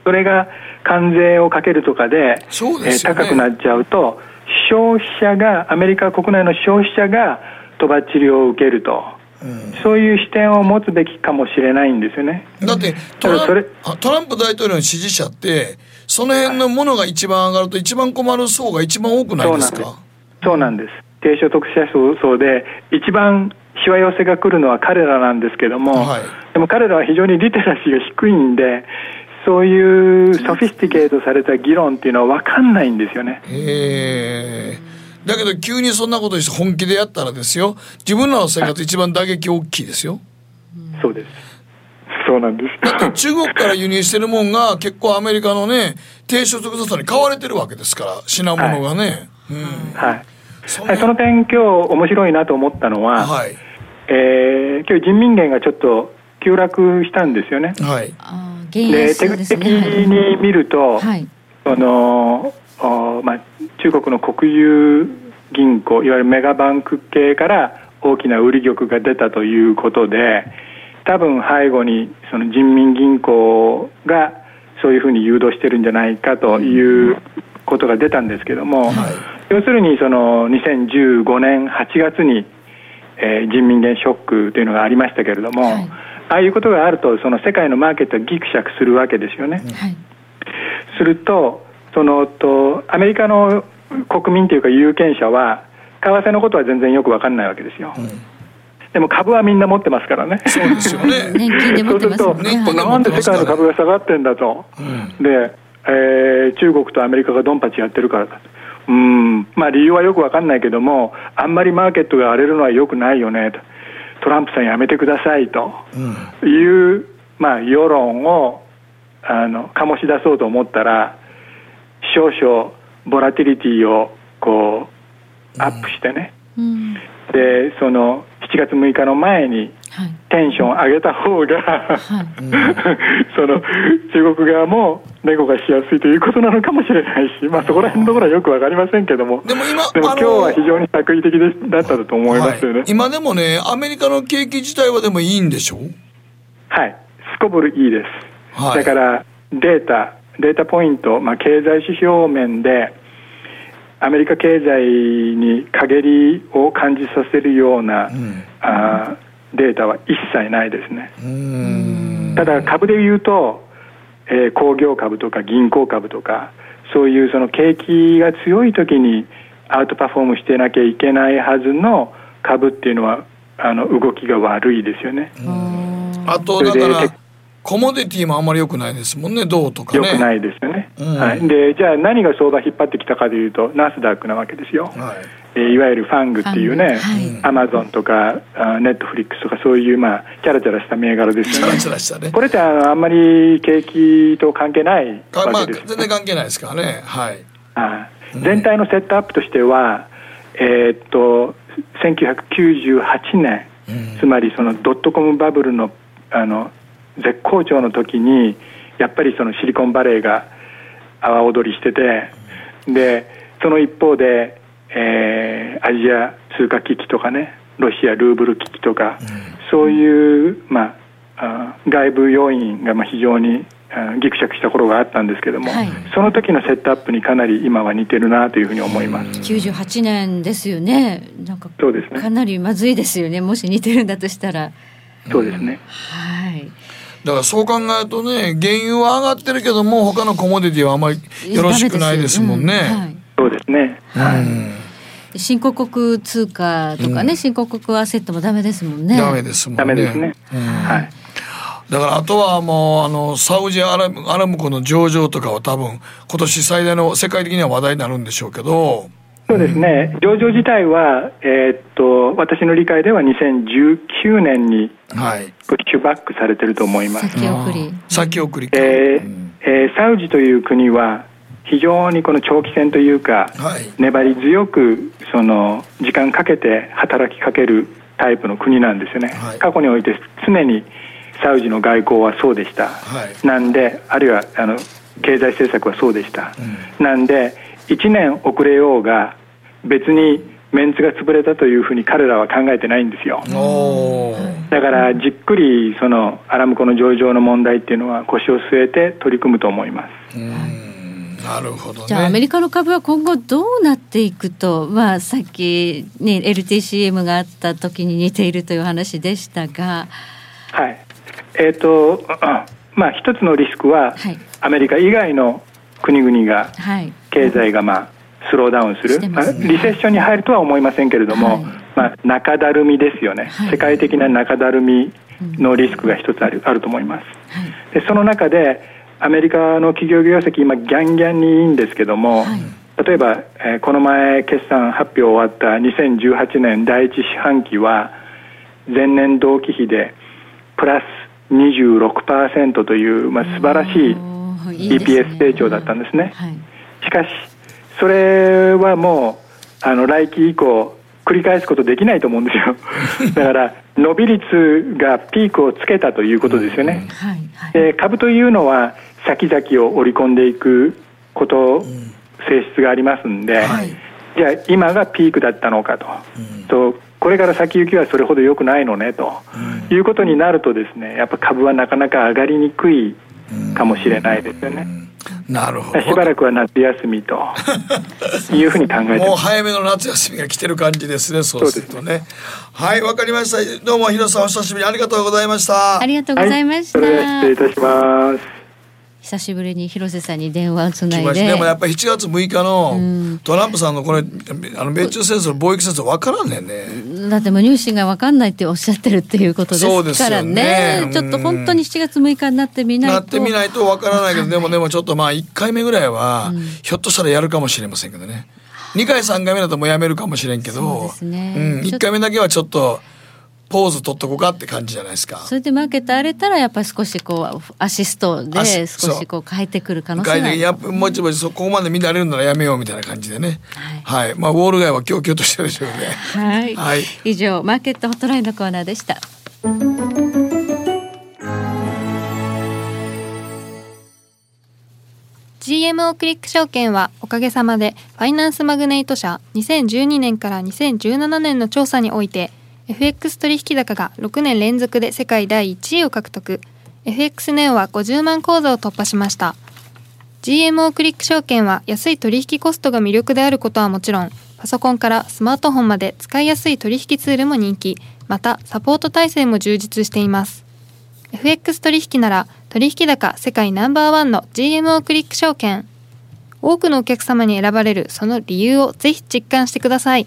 それが関税をかけるとかでねえー高くなっちゃうと消費者がアメリカ国内の消費者がとばっちりを受けると、そういう視点を持つべきかもしれないんですよね。だってトラトランプ大統領の支持者ってその辺のものが一番上がると一番困る層が一番多くないですか？そうなんです。低所得者層で一番しわ寄せが来るのは彼らなんですけども、でも彼らは非常にリテラシーが低いんで、そういうソフィスティケートされた議論っていうのは分かんないんですよね。へえだけど急にそんなことして本気でやったらですよ自分らの生活一番打撃大きいですよそうです。そうなんです。だって中国から輸入してるもんが結構アメリカのね低所得者に買われてるわけですから品物がね、うんはい。はいその点今日面白いなと思ったのは、はいえー今日人民元がちょっと急落したんですよね。はい。原で手口的。に見ると、はい。そのおまあ、中国の国有銀行いわゆるメガバンク系から大きな売り玉が出たということで多分背後にその人民銀行がそういうふうに誘導してるんじゃないかということが出たんですけども、要するにその2015年8月に、えー人民元ショックというのがありましたけれども、ああいうことがあるとその世界のマーケットはギクシャクするわけですよね。するとそのとアメリカの国民というか有権者は為替のことは全然よく分かんないわけですよ。でも株はみんな持ってますからね。そうですよね。年金で持ってますもんね。そうすると、なんで世界の株が下がってんだと。で、えー中国とアメリカがドンパチやってるからだ。うん、まあ理由はよくわかんないけども、あんまりマーケットが荒れるのはよくないよねと。トランプさんやめてくださいという、まあ世論を、あの、醸し出そうと思ったら、少々ボラティリティをこう、アップしてね。で、その7月6日の前に、テンション上げた方が、その中国側もネゴがしやすいということなのかもしれないし、まあ、そこら辺のところはよくわかりませんけども、でも今、でも今日は非常に作為的でだったと思いますよね。今でもね、アメリカの景気自体はでもいいんでしょ？うはい、すこぶるいいです。はい。だからデータ、データポイント、まあ、経済指標面で、アメリカ経済に陰りを感じさせるような、あーデータは一切ないですね。ただ株で言うと、えー工業株とか銀行株とか、そういうその景気が強い時にアウトパフォームしてなきゃいけないはずの株っていうのは、あの動きが悪いですよね。あと、だから、コモディティもあんまり良くないですもんね、銅とかね。良くないですよね、うん。はい、でじゃあ何が相場引っ張ってきたかというとナスダックなわけですよ、い。えーいわゆるファングっていうねアマゾンとかあネットフリックスとかそういうまあチャラチャラした銘柄ですよねチャラチャラしたね。これってあのあんまり景気と関係ないわけです、全然関係ないですからね。はい。はい全体のセットアップとしては、えーっと1998年、つまりそのドットコムバブルのあの絶好調の時にやっぱりそのシリコンバレーが阿波踊りしててでその一方で、えーアジア通貨危機とかねロシアルーブル危機とか、そういう、まあ、あ外部要因がまあ非常にあギクシャクした頃があったんですけども、はいその時のセットアップにかなり今は似てるなというふうに思います。98年ですよね。なんかそうですねかなりまずいですよね。もし似てるんだとしたら。そうですね。はい。だからそう考えるとね、原油は上がってるけども、他のコモディティはあんまりよろしくないですもんね。そうですね。新興国通貨とかね、新興国アセットもダメですもんね。ダメですもんね。ダメですね。うんはい。だからあとはもうあのサウジアラアラムコの上場とかは多分今年最大の世界的には話題になるんでしょうけどそうですね、上場自体は、えーっと私の理解では2019年にはいプッシュバックされてると思います。先送り先送りか、えーえーサウジという国は非常にこの長期戦というか、はい。粘り強くその時間かけて働きかけるタイプの国なんですよね、はい。過去において常にサウジの外交はそうでした、はい。なんであるいはあの経済政策はそうでした、なんで1年遅れようが別にメンツが潰れたというふうに彼らは考えてないんですよ。だからじっくりそのアラムコの上場の問題っていうのは腰を据えて取り組むと思いますなるほどね。じゃあアメリカの株は今後どうなっていくと、まあ、さっき、ね、LTCM があった時に似ているという話でしたが、はい。えっ、とあまあ一つのリスクは、はい。アメリカ以外の国々がはい、経済がまあスローダウンする。ますね。あリセッションに入るとは思いませんけれども、はい。まあ、中だるみですよね、はい。世界的な中だるみのリスクが一つあるあると思います。はい。でその中でアメリカの企業業績今ギャンギャンにいいんですけども、はい。例えば、えーこの前決算発表終わった2018年第一四半期は前年同期比でプラス26%という、まあ、素晴らしい EPS 成長だったんですね。はい。しかしそれはもうあの来期以降繰り返すことできないと思うんですよ。だから伸び率がピークをつけたということですよね、はいはい。で株というのは先々を織り込んでいくこと、性質がありますんで、じゃあ今がピークだったのかと,、とこれから先行きはそれほど良くないのねと、いうことになるとですねやっぱ株はなかなか上がりにくいかもしれないですよね、なるほど。しばらくは夏休みと。いうふうに考えてもうます早めの夏休みが来てる感じですねそうするとね。はいわかりました。どうも広瀬さんお久しぶり。にありがとうございました。ありがとうございました、はい、それでは失礼いたします久しぶりに広瀬さんに電話をつないで。でもやっぱり7月6日のトランプさんのこれあの米中戦争の貿易戦争分からんねんね。だってもう入試が分かんないっておっしゃってるっていうことそうですからねねちょっと本当に7月6日になってみないと。なってみないと分からないけどでもでもちょっとまあ1回目ぐらいはひょっとしたらやるかもしれませんけどね。2回3回目だともうやめるかもしれんけど。ですね。うん、1回目だけはちょっとポーズ取っとこうかって感じじゃないですか。それでマーケット荒れたらやっぱり少しこうアシストで少しこう変えてくる可能性外があるでやっぱもちもちそこまで乱れるならやめようみたいな感じでね。はい。まあウォール街は供給としてるでしょうね。はい、はい以上マーケットホットラインのコーナーでした。GMO クリック証券はおかげさまでファイナンスマグネイト社2012年から2017年の調査において FX 取引高が6年連続で世界第1位を獲得。FX ネオは50万口座を突破しました。GMO クリック証券は安い取引コストが魅力であることはもちろんパソコンからスマートフォンまで使いやすい取引ツールも人気。またサポート体制も充実しています。FX 取引なら取引高世界ナンバーワンの GMO クリック証券。多くのお客様に選ばれるその理由をぜひ実感してください。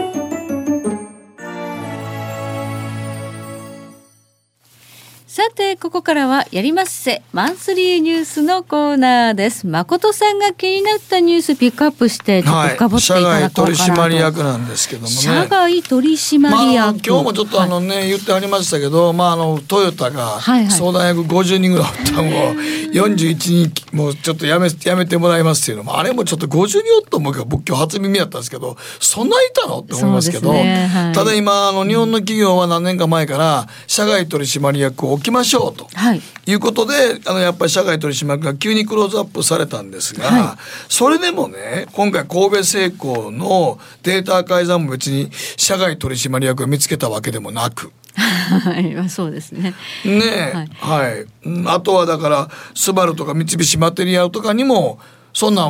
さてここからはやりますせマンスリーニュースのコーナーです。誠さんが気になったニュースピックアップしてちょっと深掘っていただこうかなと、社外取締役なんですけどもね。社外取締まあ、今日もちょっとあのね、言ってありましたけど、まあ、あのトヨタがはいはい。相談役50人ぐらいおったのを41人もうちょっとやめやめてもらいますっていうのもあれもちょっと50人おったもんが僕今日初耳だったんですけどそんないたのって思いますけどね。はい。ただ今あの日本の企業は何年か前から社外取締役を置きましょうと。はいいうことであのやっぱり社外取締役が急にクローズアップされたんですが、それでもね今回神戸製鋼のデータ改ざんも別に社外取締役を見つけたわけでもなく、はい、まあそうですね。ねえ、はい、うんあとはだからスバルとか三菱マテリアルとかにもそんな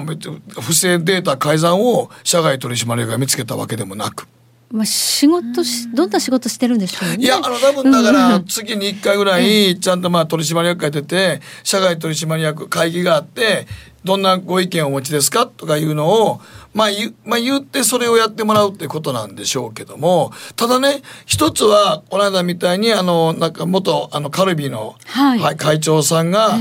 不正データ改ざんを社外取締役が見つけたわけでもなく。まあ仕事しどんな仕事してるんでしょうね。いや、あの、多分だから、うん。月に1回ぐらい、ちゃんとまあ取締役会出て、社外取締役会議があって、どんなご意見をお持ちですか？とかいうのを、まあ言う、まあ言ってそれをやってもらうってことなんでしょうけども、ただね、一つは、この間みたいに、あの、なんか元、あの、カルビの、はいはい会長さんが、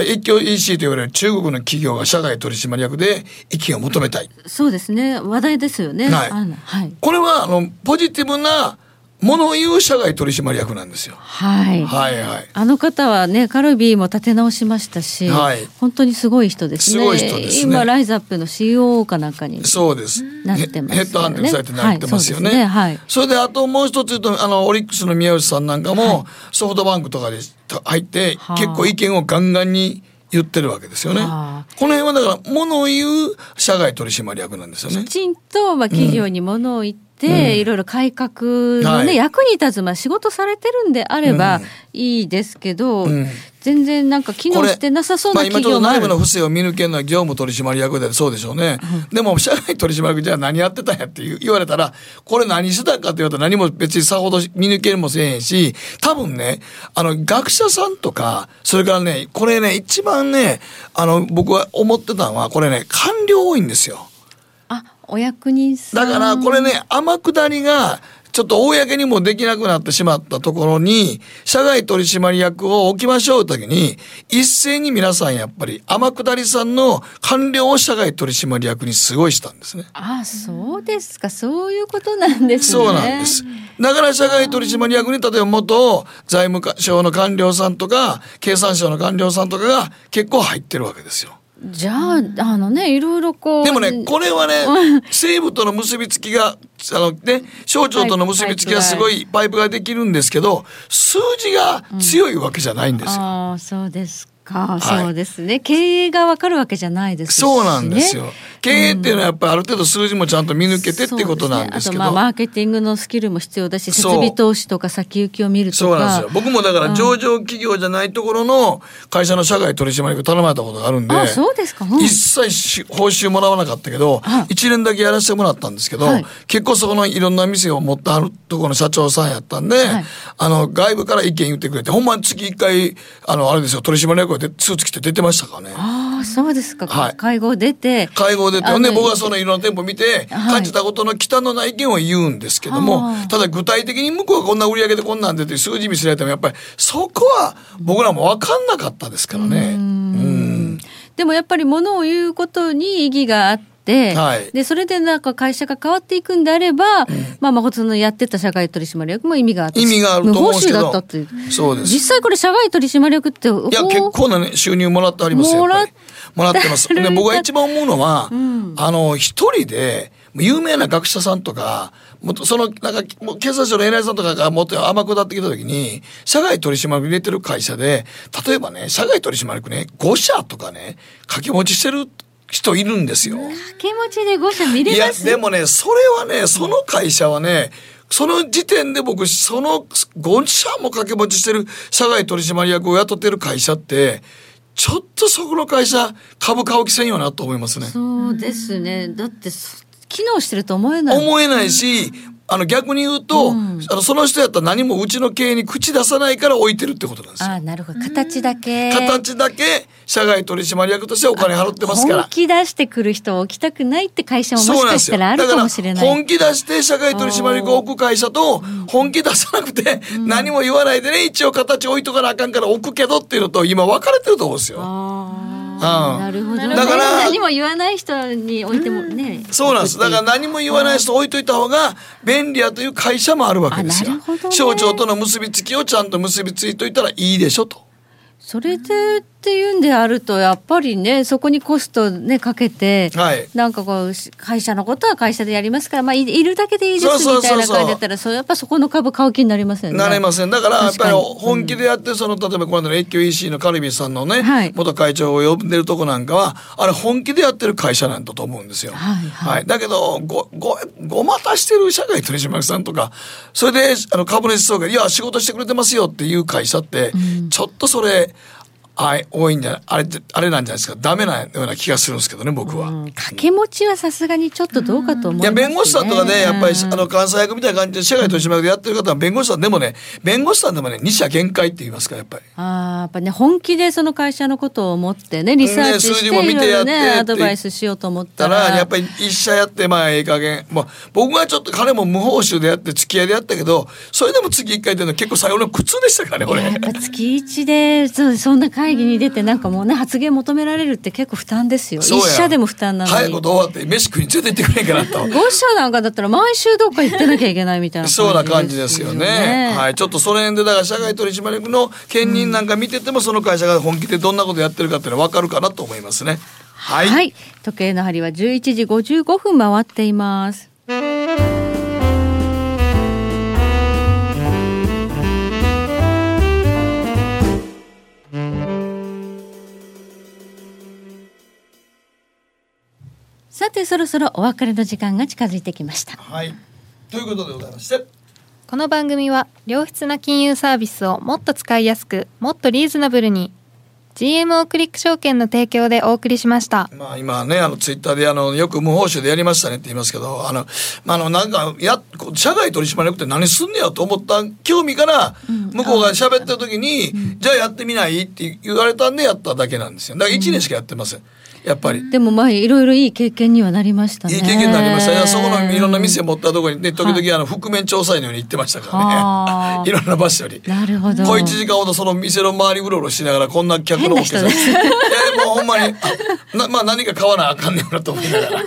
越境 EC と言われる中国の企業が社外取締役で意見を求めたい。そうですね。話題ですよね。はいはい。これは、あの、ポジティブなものを言う社外取締役なんですよ。はい。はいはい。あの方はねカルビーも立て直しましたし、はい本当にすごい人ですね。すごい人ですね今ライズアップの COO かなんかにそうです。なってますよね。ヘッドハンティングされてなってますよね。はい、そうですはい。それであともう一つ言うとあのオリックスの宮内さんなんかも、ソフトバンクとかで入って、はあ結構意見をガンガンに言ってるわけですよね。はこの辺はだから物を言う社外取締役なんですよね。き。ちんとまあ企業に物を言って、うん。いろいろ改革のね、はい。役に立つまあ仕事されてるんであればうん。いいですけど、うん全然なんか機能してなさそうなまあ、今ちょっと企業もある。内部の不正を見抜けるのは業務取締役でそうでしょうね。でも、社外取締役じゃあ何やってたんやって言う言われたら、これ何してたかって言われたら何も別にさほど見抜けるもせえへんし、多分ね、あの、学者さんとか、それからね、これね、一番ね、あの、僕は思ってたのは、これね、官僚多いんですよ。あお役人さん。だからこれね天下りがちょっと公にもできなくなってしまったところに社外取締役を置きましょうときに一斉に皆さんやっぱり天下りさんの官僚を社外取締役にすごいしたんですね。あそうですかそういうことなんですね。そうなんです。だから社外取締役に例えば元財務省の官僚さんとか経産省の官僚さんとかが結構入ってるわけですよ。じゃあ、あのね、いろいろこう。でもね、これはね、政府との結びつきが、あのね、省庁との結びつきがすごいパイプができるんですけど、数字が強いわけじゃないんですよ。ああ、そうですか。はいそうですね。経営がわかるわけじゃないですし、ね。そうなんですよ。経営っていうのはやっぱりある程度数字もちゃんと見抜けてってことなんですけど。そうねあとまあマーケティングのスキルも必要だし、設備投資とか先行きを見るとか。そうなんですよ。僕もだから上場企業じゃないところの会社の社外取締役頼まれたことがあるんで、あ、そうですか。うん一切し報酬もらわなかったけど、一年だけやらせてもらったんですけど、はい結構そこのいろんな店を持ってあるところの社長さんやったんで、はいあの、外部から意見言ってくれて、ほんまに月一回、あの、あれですよ、取締役でスーツ着て出てましたからね。ああ、そうですか。はい会合出て。会合でて、あのほんで僕はそのいろんな店舗見て、はい感じたことの忌憚のない意見を言うんですけどもあー、ただ具体的に向こうがこんな売り上げでこんなんでって数字見せられても、やっぱりそこは僕らも分かんなかったですからね。うんでもやっぱりものを言うことに意義があって、はいでそれでなんか会社が変わっていくんであれば、まあ誠のやってた社外取締役も意味があって意味があると思うんですけど無報酬だったっていうそうです。実際これ社外取締役っていいや、結構なね、収入もらってありますよ。もらもらってます。で、僕が一番思うのは、んあの、一人で、有名な学者さんとか、もっとその、なんか、もう警察庁の偉いさんとかがもっと甘くなってきたときに、社外取締役入れてる会社で、例えばね、社外取締役ね、5社とかね、掛け持ちしてる人いるんですよ。掛け持ちで5社見いやれますでもねそれはねその会社はねその時点で僕その5社も掛け持ちしてる社外取締役を雇ってる会社ってちょっとそこの会社株買う気せんよなと思いますね。そうですねだってそ機能してると思えない思えないしあの逆に言うと、あのその人やったら何もうちの経営に口出さないから置いてるってことなんですよ。あなるほど形だけ形だけ社外取締役としてお金払ってますから本。気出してくる人を置きたくないって会社ももしかしそうなんですよ。たらあるかもしれない本気出して社外取締役を置く会社と、本気出さなくて、何も言わないでね、一応形置いとかなあかんから置くけどっていうのと、今分かれてると思うんですよ。なるほどね。だから何も言わない人に置いてもね、そうなんです。だから何も言わない人置いといた方が便利やという会社もあるわけですよ。省庁との結びつきをちゃんと結びついといたらいいでしょと。それでっていうんであるとやっぱりねそこにコストねかけて、はい。なんかこう会社のことは会社でやりますからまあいいるだけでいいですみたいな感じだったらそうやっぱそこの株買う気になりますよね。なれません。だからやっぱり本気でやってその例えばこの間の越境 EC のカルビスさんのね、はい。元会長を呼んでるとこなんかはあれ本気でやってる会社なんだと思うんですよ。はいはい、だけどごごごまたしてる社外取締役さんとかそれであの株主総会いや仕事してくれてますよっていう会社って、ちょっとそれあ多いんじゃないあれってあれなんじゃないですか。ダメなような気がするんですけどね僕は。掛け持ちはさすがにちょっとどうかと思います、ね、いや弁護士さんとかねやっぱりうん。あの関西役みたいな感じで社外取締役でやってる方は弁護士さんでもね弁護士さんでもね二者限界って言いますからやっぱり。あーやっぱね本気でその会社のことを思ってねリサーチして字も見ていろいろやって。アドバイスしようと思ったたららやっぱり一社やってまあええ加減、まあ、僕はちょっと彼も無報酬でやって付き合いでやったけどそれでも月1回っていうのは結構最後の苦痛でしたからねこれ。やっぱ月一でそうそんな会議に出てなんかもうね発言求められるって結構負担ですよ一社でも負担なのに、早いこと終わって飯食いに連れて行ってくれんかなと。5社なんかだったら毎週どっか行ってなきゃいけないみたいなそうな感じですよね。いはい、ちょっとその辺でだから社外取締役の兼任なんか見ててもその会社が本気でどんなことやってるかっていうのは分かるかなと思いますね。はい。はい、時計の針は11時55分回っていますさてそろそろお別れの時間が近づいてきましたはい。ということでございまして。この番組は良質な金融サービスをもっと使いやすくもっとリーズナブルに GMO クリック証券の提供でお送りしましたまあ今ね、あのツイッターであのよく無報酬でやりましたねって言いますけど、あの、まあ、あのなんかや社外取締役って何すんねやと思った興味から向こうが喋ってる時に、じゃあやってみないって言われたんでやっただけなんですよ。だから1年しかやってません。やっぱり。でもまあいろいろいい経験にはなりましたねいい経験になりました。いやそこのいろんな店持ったところにね、時々あの覆面調査員のように行ってましたからはあね。いろんな場所に。なるほど小一時間ほどその店の周りうろうろしながらこんな客のお客さん。いやもうほんまに、あなまあ何か買わなあかんねんなと思いながら。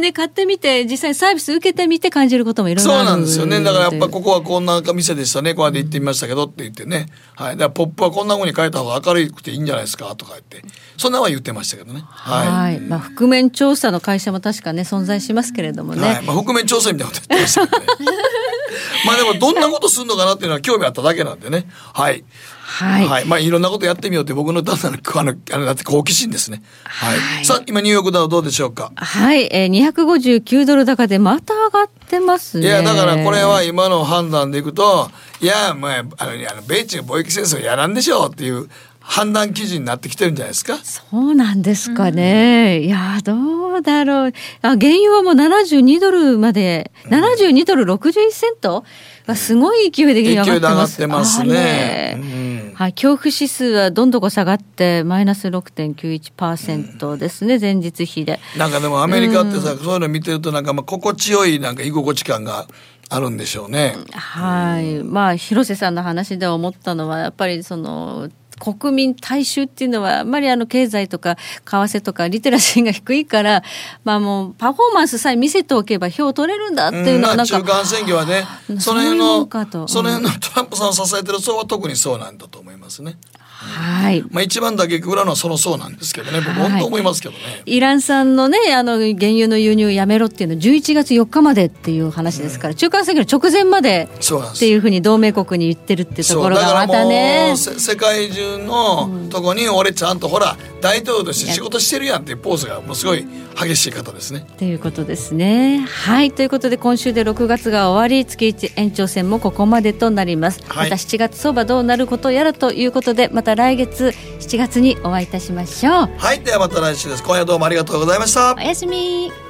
まあね買ってみて実際にサービス受けてみて感じることもいろいろあるそうなんですよね。だからやっぱここはこんな店でしたね。こうやって行ってみましたけどって言ってね。はい。だからポップはこんな風に変えた方が明るくていいんじゃないですかとか言って。そんなのは言ってましたけどね。は、はいまあ覆面調査の会社も確かね存在しますけれどもい。ね、はい。まあ覆面調査みたいなこと言ってましたけどね。まあでもどんなことするのかなっていうのは興味あっただけなんでね。はい。はい。はい。まあいろんなことやってみようって僕の単なるあのあれだって好奇心ですね。はい。さあ今ニューヨークダウどうでしょうか？はい、えー、259ドル高でまた上がってますね。いやだからこれは今の判断でいくといやまああのあの米中貿易戦争やらんでしょうっていう判断基準になってきてるんじゃないですか？そうなんですかね、いやどうだろう。あ原油はもう72ドルまで、72ドル61セントはすごい勢いで上がってます。勢いで上がってますね。あれはい、恐怖指数はどんどん下がってマイナス6.91%ですね、前日比で。なんかでもアメリカってさ、そういうの見てるとなんかまあ心地よいなんか居心地感があるんでしょうね。はい、まあ広瀬さんの話で思ったのはやっぱりその国民大衆っていうのはあんまりあの経済とか為替とかリテラシーが低いから、まあもうパフォーマンスさえ見せておけば票を取れるんだっていうのはなんか、まあ中間選挙はね、その辺のその辺のトランプさんを支えてる層は特にそうなんだと思いますね。はい。まあ一番打撃裏のはその層なんですけどね、僕本当思いますけどね。イラン産のねあの原油の輸入をやめろっていうのは11月4日までっていう話ですから、中間選挙の直前までっていうふうに同盟国に言ってるってところがまたね。世界中のとこに俺ちゃんとほら大統領として仕事してるやんっていうポーズがもうすごい激しい方ですね。ということですね。はい。ということで今週で6月が終わり月1延長戦もここまでとなります、はい。また7月相場どうなることやらということでまた来月7月にお会いいたしましょうはい、ではまた来週です。今夜どうもありがとうございましたお。やすみ